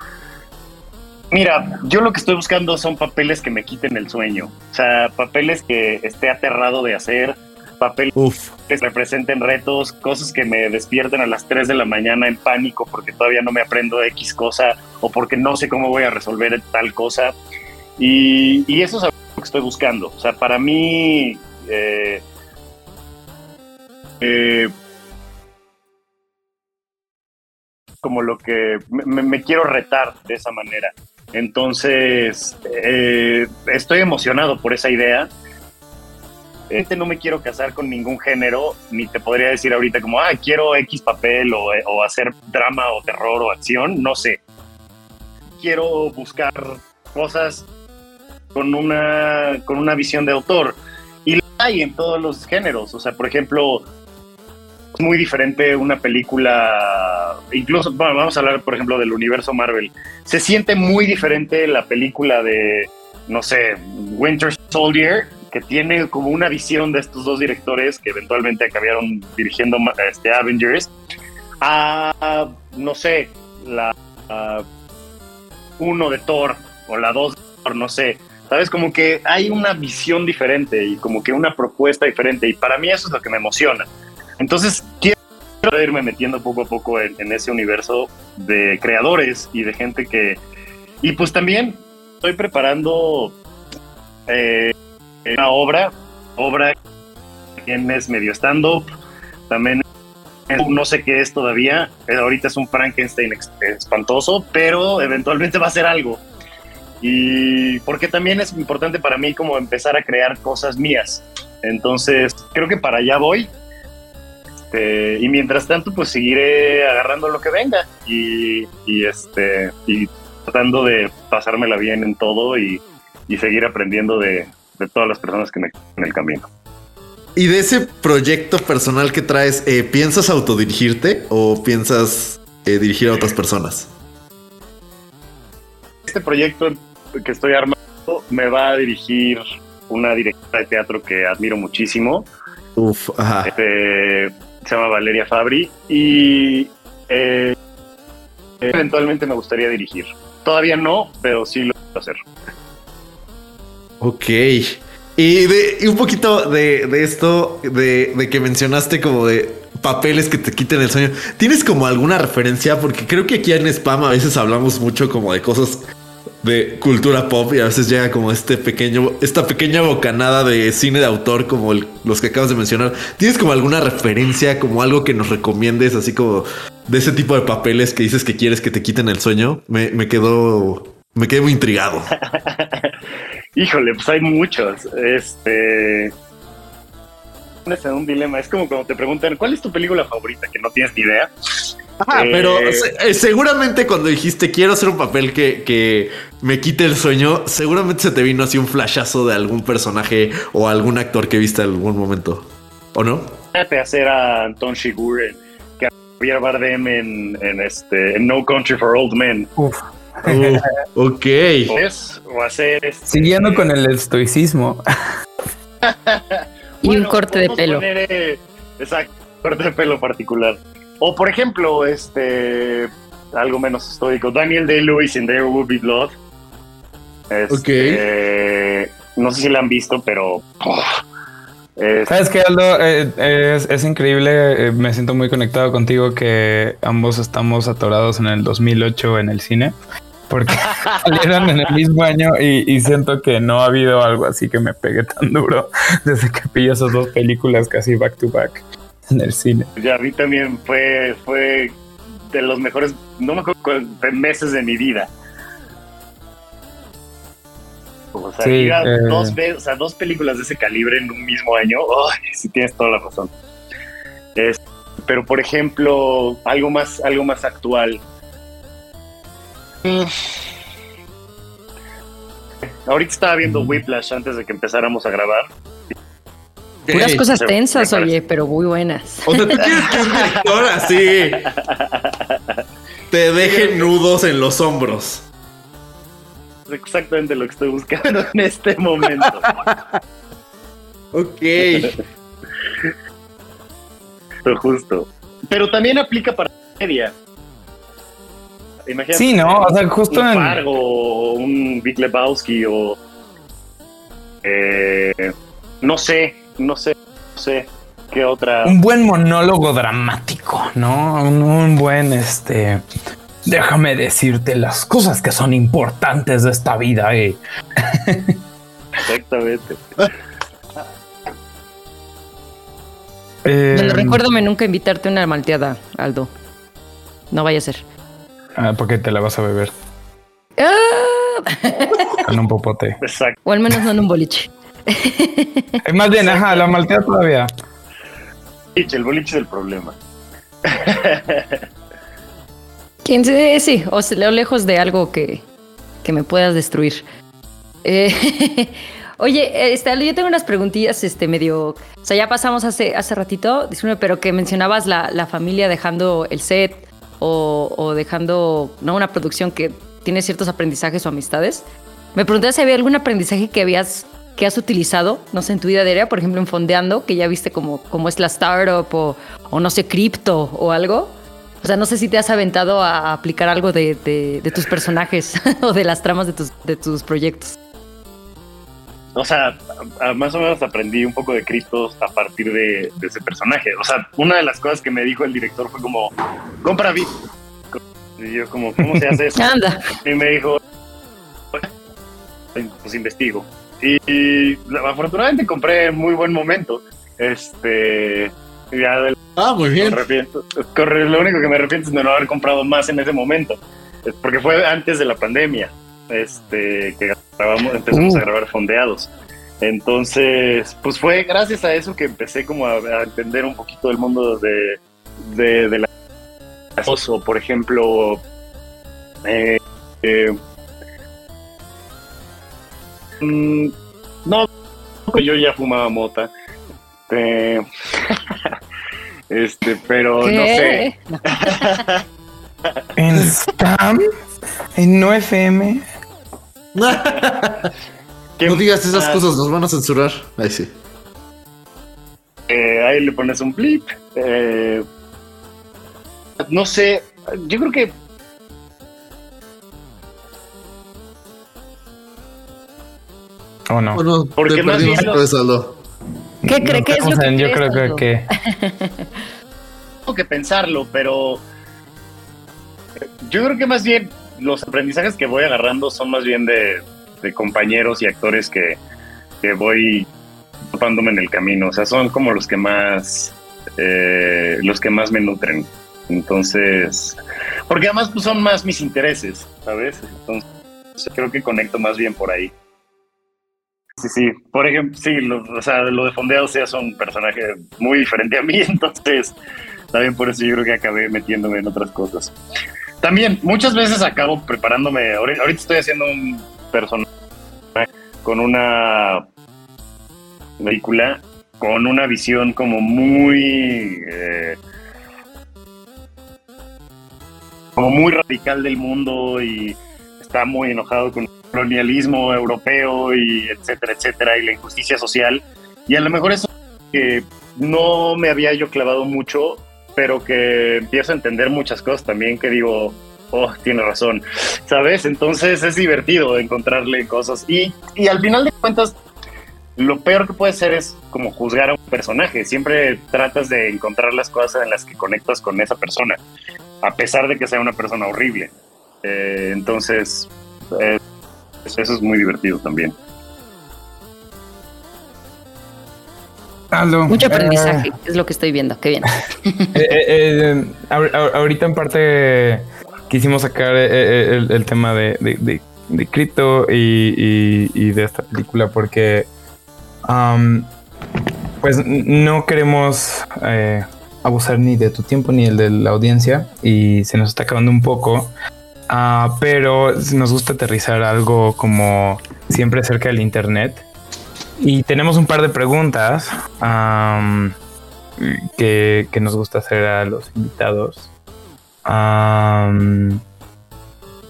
Mira, yo lo que estoy buscando son papeles que me quiten el sueño, o sea, papeles que esté aterrado de hacer, papeles Uf. que representen retos, cosas que me despierten a las 3 de la mañana en pánico porque todavía no me aprendo X cosa o porque no sé cómo voy a resolver tal cosa. Y, y eso es lo que estoy buscando. O sea, para mí, eh, eh, como lo que me, quiero retar de esa manera. Entonces, eh, estoy emocionado por esa idea. Este no me quiero casar con ningún género, ni te podría decir ahorita como, ah, quiero X papel o, hacer drama o terror o acción, no sé. Quiero buscar cosas con una, con una visión de autor. Y lo hay en todos los géneros. O sea, por ejemplo, es muy diferente una película, incluso, vamos a hablar, por ejemplo, del universo Marvel. Se siente muy diferente la película de, no sé, Winter Soldier, que tiene como una visión de estos dos directores que eventualmente acabaron dirigiendo este, Avengers, a, no sé, la a uno de Thor o la dos de Thor, no sé. ¿Sabes? Como que hay una visión diferente y como que una propuesta diferente. Y para mí eso es lo que me emociona. Entonces, quiero irme metiendo poco a poco en, ese universo de creadores y de gente que... Y pues también estoy preparando eh, una obra, obra que es medio stand-up, también no sé qué es todavía, ahorita es un Frankenstein espantoso, pero eventualmente va a ser algo. Y porque también es importante para mí como empezar a crear cosas mías. Entonces, creo que para allá voy. Este, y mientras tanto, pues seguiré agarrando lo que venga y, y este y tratando de pasármela bien en todo y, y seguir aprendiendo de, de, todas las personas que me en el camino. Y de ese proyecto personal que traes, eh, ¿piensas autodirigirte o piensas eh, dirigir a otras personas? Este proyecto que estoy armando me va a dirigir una directora de teatro que admiro muchísimo. Uf, ajá. Este, se llama Valeria Fabri y eh, eventualmente me gustaría dirigir. Todavía no, pero sí lo a hacer. Ok. Y, de, y un poquito de, de esto, de, de, que mencionaste como de papeles que te quiten el sueño. ¿Tienes como alguna referencia? Porque creo que aquí en Spam a veces hablamos mucho como de cosas de cultura pop y a veces llega como este pequeño, esta pequeña bocanada de cine de autor como los que acabas de mencionar. ¿Tienes como alguna referencia, como algo que nos recomiendes, así como de ese tipo de papeles que dices que quieres que te quiten el sueño? Me, me quedó, me quedé muy intrigado. Híjole, pues hay muchos. Este. Es un dilema. Es como cuando te preguntan, ¿cuál es tu película favorita? Que no tienes ni idea. Eh, pero se, seguramente cuando dijiste quiero hacer un papel que, que, me quite el sueño, seguramente se te vino así un flashazo de algún personaje o algún actor que viste en algún momento. ¿O no? hacer a Anton Shigur, que a Javier Bardem en, en, este, en No Country for Old Men. Uf. Uh, ok. ¿Es? O hacer este... Siguiendo con el estoicismo. y bueno, un corte de pelo. Poner, eh, exacto, corte de pelo particular. O por ejemplo, este algo menos estoico, Daniel Day-Lewis en There Will Be Blood. Este, ok. No sé si la han visto, pero. Oh, es... ¿Sabes qué, Aldo? Eh, es, es, increíble. Eh, me siento muy conectado contigo que ambos estamos atorados en el 2008 en el cine. Porque salieron en el mismo año y, y, siento que no ha habido algo así que me pegue tan duro desde que pillé esas dos películas casi back to back en el cine. Ya a mí también fue, fue de los mejores, no me acuerdo, meses de mi vida. O sea, sí, eh... dos, o sea, dos películas de ese calibre en un mismo año, oh, sí tienes toda la razón. Es, pero por ejemplo, algo más, algo más actual. Mm. Ahorita estaba viendo Whiplash antes de que empezáramos a grabar. Puras cosas tensas, oye, pero muy buenas. O sea, tú quieres que un director así te deje nudos en los hombros. Es exactamente lo que estoy buscando en este momento. ok. Pero justo. Pero también aplica para media. Imagínate sí, ¿no? O sea, justo un en. Fargo, o un Big Lebowski o. Eh, no sé, no sé. sé qué otra. Un buen monólogo dramático, ¿no? Un, un buen este. Déjame decirte las cosas que son importantes de esta vida, eh. Exactamente. Eh, recuérdame nunca invitarte a una malteada, Aldo. No vaya a ser. ah, porque te la vas a beber Ah, con un popote. Exacto. O al menos no en un boliche. Eh, más bien, ajá, la maltea todavía. Boliche, El boliche es el problema. ¿Quién se sí, o se leo lejos de algo que, que me puedas destruir. Eh, oye, este, yo tengo unas preguntillas, este, medio. O sea, ya pasamos hace, hace ratito, disculpe, pero que mencionabas la, la familia dejando el set o, o dejando ¿no? una producción que tiene ciertos aprendizajes o amistades. Me pregunté si había algún aprendizaje que habías que has utilizado, no sé, en tu vida diaria, por ejemplo, en Fondeando, que ya viste como, como es la startup o, o no sé, cripto o algo. O sea, no sé si te has aventado a aplicar algo de, de- de tus personajes o de las tramas de tus, de tus proyectos. O sea, a- a- más o menos aprendí un poco de criptos a partir de, de ese personaje. O sea, una de las cosas que me dijo el director fue como, compra Bit. Y yo como, ¿cómo se hace eso? Anda. Y me dijo, pues investigo. Y, afortunadamente compré en muy buen momento. Este, ya del- Ah, muy bien. arrepiento. Lo único que me arrepiento es de no haber comprado más en ese momento. Porque fue antes de la pandemia. Este, que grabamos, empezamos Uh. a grabar fondeados. Entonces, pues fue gracias a eso que empecé como a, a entender un poquito del mundo de, de, de la por ejemplo eh, eh, mm, no pues yo ya fumaba mota Eh, este pero no sé. En Stam, en No FM. ¿Qué No digas esas cosas, nos van a censurar. Ahí sí. Eh, ahí le pones un flip. Eh, no sé, yo creo que ¿O no? Bueno, Porque más perdimos bien otra los- vez, Aldo. ¿Qué cree que es lo que en- Yo creo que, Aldo? que tengo que pensarlo, pero yo creo que más bien los aprendizajes que voy agarrando son más bien de, de compañeros y actores que, que voy topándome en el camino. O sea, son como los que más eh, los que más me nutren. Entonces, porque además pues, son más mis intereses, ¿sabes? Entonces, creo que conecto más bien por ahí. Sí, sí. Por ejemplo, sí, lo, o sea, lo de Fondeado sea es un personaje muy diferente a mí, entonces también por eso yo creo que acabé metiéndome en otras cosas. También, muchas veces acabo preparándome. Ahorita, estoy haciendo un personaje con una película con una visión como muy. eh, como muy radical del mundo y está muy enojado con colonialismo europeo y etcétera, etcétera, y la injusticia social. Y a lo mejor eso que no me había yo clavado mucho, pero que empiezo a entender muchas cosas también que digo, oh, tiene razón, ¿sabes? Entonces es divertido encontrarle cosas. Y, y al final de cuentas, lo peor que puede ser es como juzgar a un personaje. Siempre tratas de encontrar las cosas en las que conectas con esa persona, a pesar de que sea una persona horrible. Eh, entonces, eh, eso es muy divertido también. Aldo, Mucho eh, aprendizaje, es lo que estoy viendo. Qué bien. eh, eh, eh, ahor- ahor- ahorita en parte quisimos sacar el, el tema de, de, de, de cripto y, y- y de esta película porque pues no queremos eh, abusar ni de tu tiempo ni el de la audiencia y se nos está acabando un poco. Ah, pero nos gusta aterrizar algo como siempre cerca del internet. Y tenemos un par de preguntas que, que nos gusta hacer a los invitados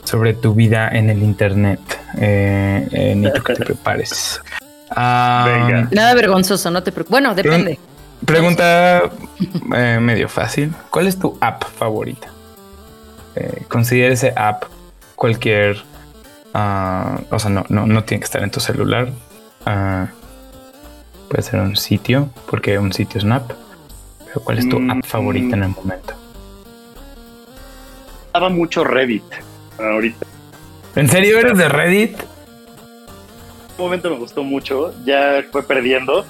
sobre tu vida en el internet. Eh, eh, que te prepares. Venga. Nada vergonzoso, no te preocupes. Bueno, depende. Pregunta eh, medio fácil. ¿Cuál es tu app favorita? Eh, considera ese app cualquier... ah, o sea, no, no, no tiene que estar en tu celular. Ah, puede ser un sitio, porque un sitio es una app. Pero ¿cuál es tu Mm, app favorita en el momento? Estaba mucho Reddit ahorita. ¿En serio eres de Reddit? un momento me gustó mucho, ya fue perdiendo.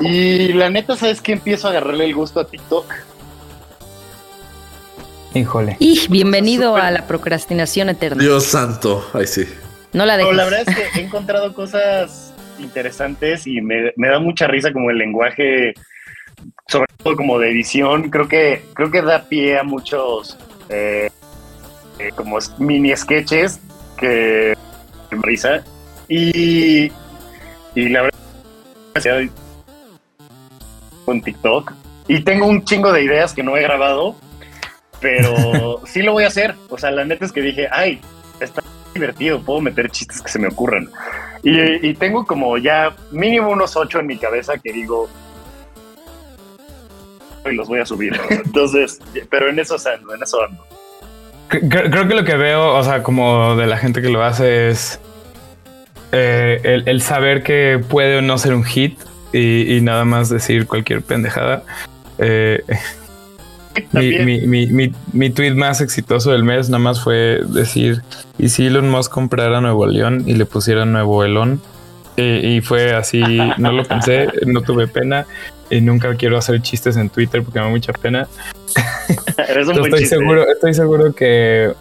Y la neta, ¿sabes qué? Empiezo a agarrarle el gusto a TikTok. Híjole. Y bienvenido a la procrastinación eterna. Dios santo. Ay, sí. No la No, dejes. la verdad es que he encontrado cosas interesantes y me, me da mucha risa como el lenguaje, sobre todo como de edición. Creo que, creo que da pie a muchos eh, eh, como mini sketches que me risa. Y, y la verdad es que con TikTok. Y tengo un chingo de ideas que no he grabado, pero sí lo voy a hacer. O sea, la neta es que dije, ay, está divertido, puedo meter chistes que se me ocurran. Y, tengo como ya mínimo unos ocho en mi cabeza que digo, y los voy a subir. Entonces, pero en eso ando, en eso ando. Cre- cre- Creo que lo que veo, o sea, como de la gente que lo hace es eh, el, el saber que puede o no ser un hit y, y nada más decir cualquier pendejada. Eh, mi, mi, mi, mi, mi tweet más exitoso del mes nada más fue decir, ¿y si Elon Musk comprara Nuevo León y le pusiera Nuevo Elón? Eh, y fue así, no lo pensé, no tuve pena y nunca quiero hacer chistes en Twitter porque me da mucha pena. eres un Yo buen estoy chiste. seguro, estoy seguro que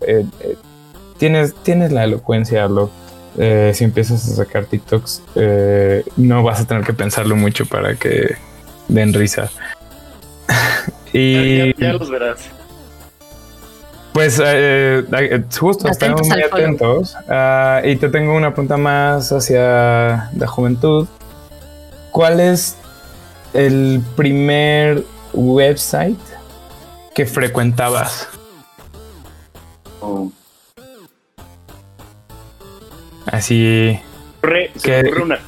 eh, eh, tienes, tienes la elocuencia, Arlo. Eh, si empiezas a sacar TikToks, eh, no vas a tener que pensarlo mucho para que den risa. Y Ya, ya los verás. pues eh, eh, justo Atentos estamos muy atentos. Ah, y te tengo una pregunta más hacia la juventud. ¿Cuál es el primer website que frecuentabas? Oh. Así. me ocurre una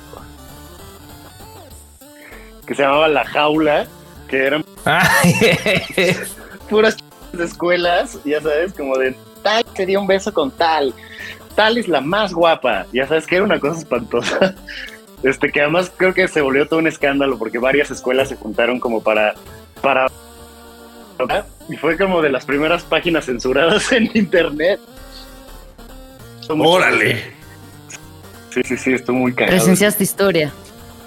que se llamaba La Jaula, que eran puras de escuelas, ya sabes, como de tal se dio un beso con tal, tal es la más guapa, ya sabes que era una cosa espantosa. Este que además creo que se volvió todo un escándalo porque varias escuelas se juntaron como para para y fue como de las primeras páginas censuradas en internet. Órale. Sí, sí, sí, estuvo muy cagado. Presenciaste historia.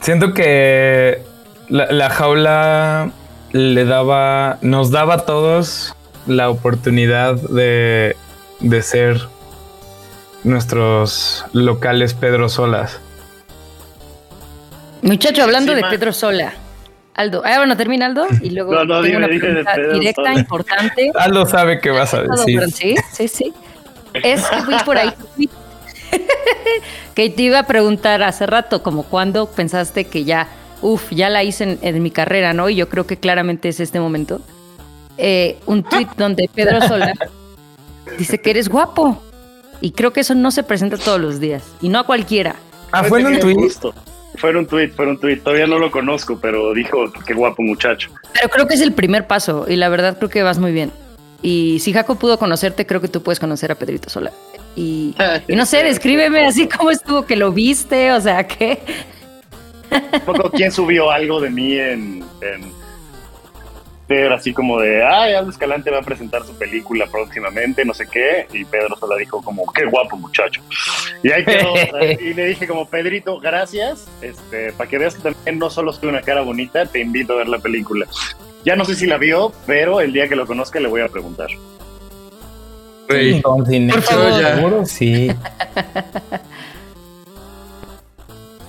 Siento que la, la jaula le daba, nos daba a todos la oportunidad de, de ser nuestros locales Pedro Solas. Muchacho, hablando de Pedro Sola. Aldo. Ah, bueno, termina Aldo y luego No, no, tengo dime, una dime de pregunta Pedro directa, Sola. importante. Aldo sabe qué vas a decir. Sí, sí, sí. Es que fui por ahí. que te iba a preguntar hace rato, como cuándo pensaste que ya, uff, ya la hice en, en mi carrera, ¿no? Y yo creo que claramente es este momento. Eh, un tweet donde Pedro Sola dice que eres guapo. Y creo que eso no se presenta todos los días. Y no a cualquiera. Ah, fue en un tweet. Fue en un tweet, fue en un tweet. Todavía no lo conozco, pero dijo qué guapo muchacho. Pero creo que es el primer paso. Y la verdad creo que vas muy bien. Y si Jaco pudo conocerte, creo que tú puedes conocer a Pedrito Sola. Y, y no sé, descríbeme así cómo estuvo que lo viste, o sea, ¿qué? Un poco quién subió algo de mí en, en así como de, ay, Aldo Escalante va a presentar su película próximamente, no sé qué, y Pedro solo dijo como, qué guapo muchacho. Y ahí quedó, y le dije como, Pedrito, gracias, este, para que veas que también no solo soy una cara bonita, te invito a ver la película. Ya no sé si la vio, pero el día que lo conozca le voy a preguntar. Cine. Por favor. Seguro, sí.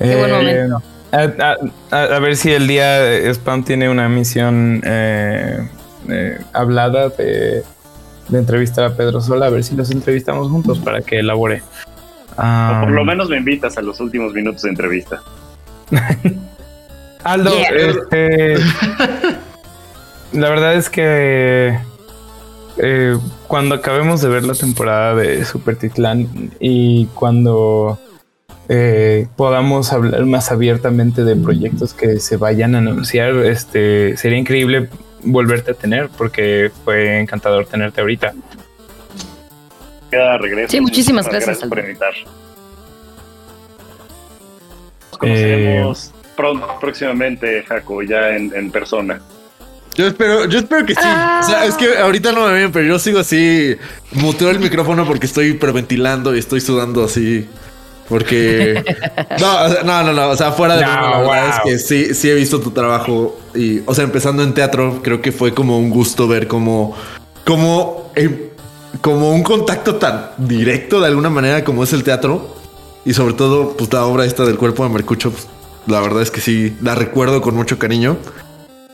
Qué buen Eh, momento. A, a- a- a ver si el día de Spam tiene una misión eh, eh, hablada de, de entrevistar a Pedro Sola, a ver si los entrevistamos juntos para que elabore. O Ah, por lo menos me invitas a los últimos minutos de entrevista. Aldo, Yeah. este, la verdad es que eh, cuando acabemos de ver la temporada de Super Titlán y cuando eh, podamos hablar más abiertamente de proyectos que se vayan a anunciar, este, sería increíble volverte a tener porque fue encantador tenerte ahorita. Queda regreso. Sí, muchísimas gracias, por Aldo. invitar. Nos conoceremos pronto, próximamente, Jaco, ya en, en persona. Yo espero, yo espero que sí. O sea, es que ahorita no me ven, pero yo sigo así. Muteo el micrófono porque estoy hiperventilando y estoy sudando así. Porque. No, o sea, no, no, no. O sea, fuera de No, broma, la verdad es que sí, sí he visto tu trabajo. Y, o sea, empezando en teatro, creo que fue como un gusto ver cómo. Como. eh, como un contacto tan directo de alguna manera como es el teatro. Y sobre todo, pues la obra esta del cuerpo de Mercucho, pues, la verdad es que sí, la recuerdo con mucho cariño.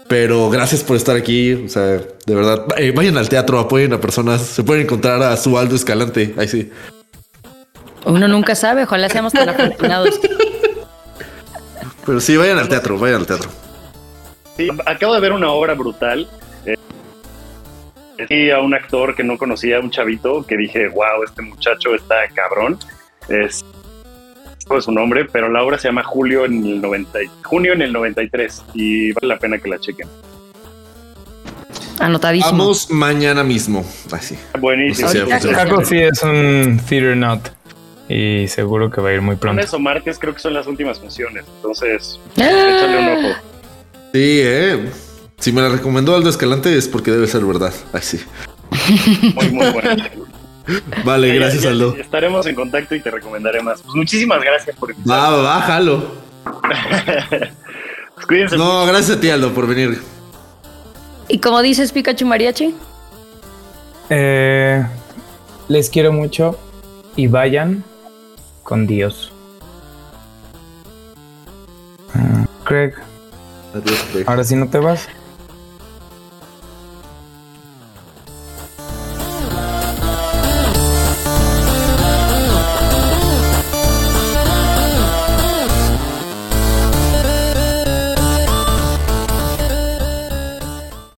Pero gracias por estar aquí. O sea, de verdad, eh, vayan al teatro, apoyen a personas. Se pueden encontrar a su Aldo Escalante. Ahí sí. Uno nunca sabe, ojalá seamos tan afortunados. Pero sí, vayan al teatro, vayan al teatro. Sí, acabo de ver una obra brutal. Eh, vi a un actor que no conocía, un chavito, que dije, wow, este muchacho está cabrón. Es no es su nombre, pero la obra se llama Julio en el 90, y- junio en el 93 y vale la pena que la chequen. Anotadísimo. Vamos mañana mismo. Así. Buenísimo. Sí, sí, Caco es un theater nut. Y seguro que va a ir muy Lunes pronto. o martes creo que son las últimas funciones, entonces ¡Ah! échale un ojo. Sí, eh. Si me la recomendó Aldo Escalante es porque debe ser verdad. Ay, sí. Muy, muy bueno. Vale, Ya, gracias, ya, Aldo. Estaremos en contacto y te recomendaré más. Pues muchísimas gracias por invitarme. Va, va, va, jalo. Pues cuídense. No, gracias a ti, Aldo, por venir. ¿Y como dices Pikachu Mariachi? Eh, les quiero mucho y vayan con Dios. Ah, Craig, Adiós, Craig. ahora sí no te vas.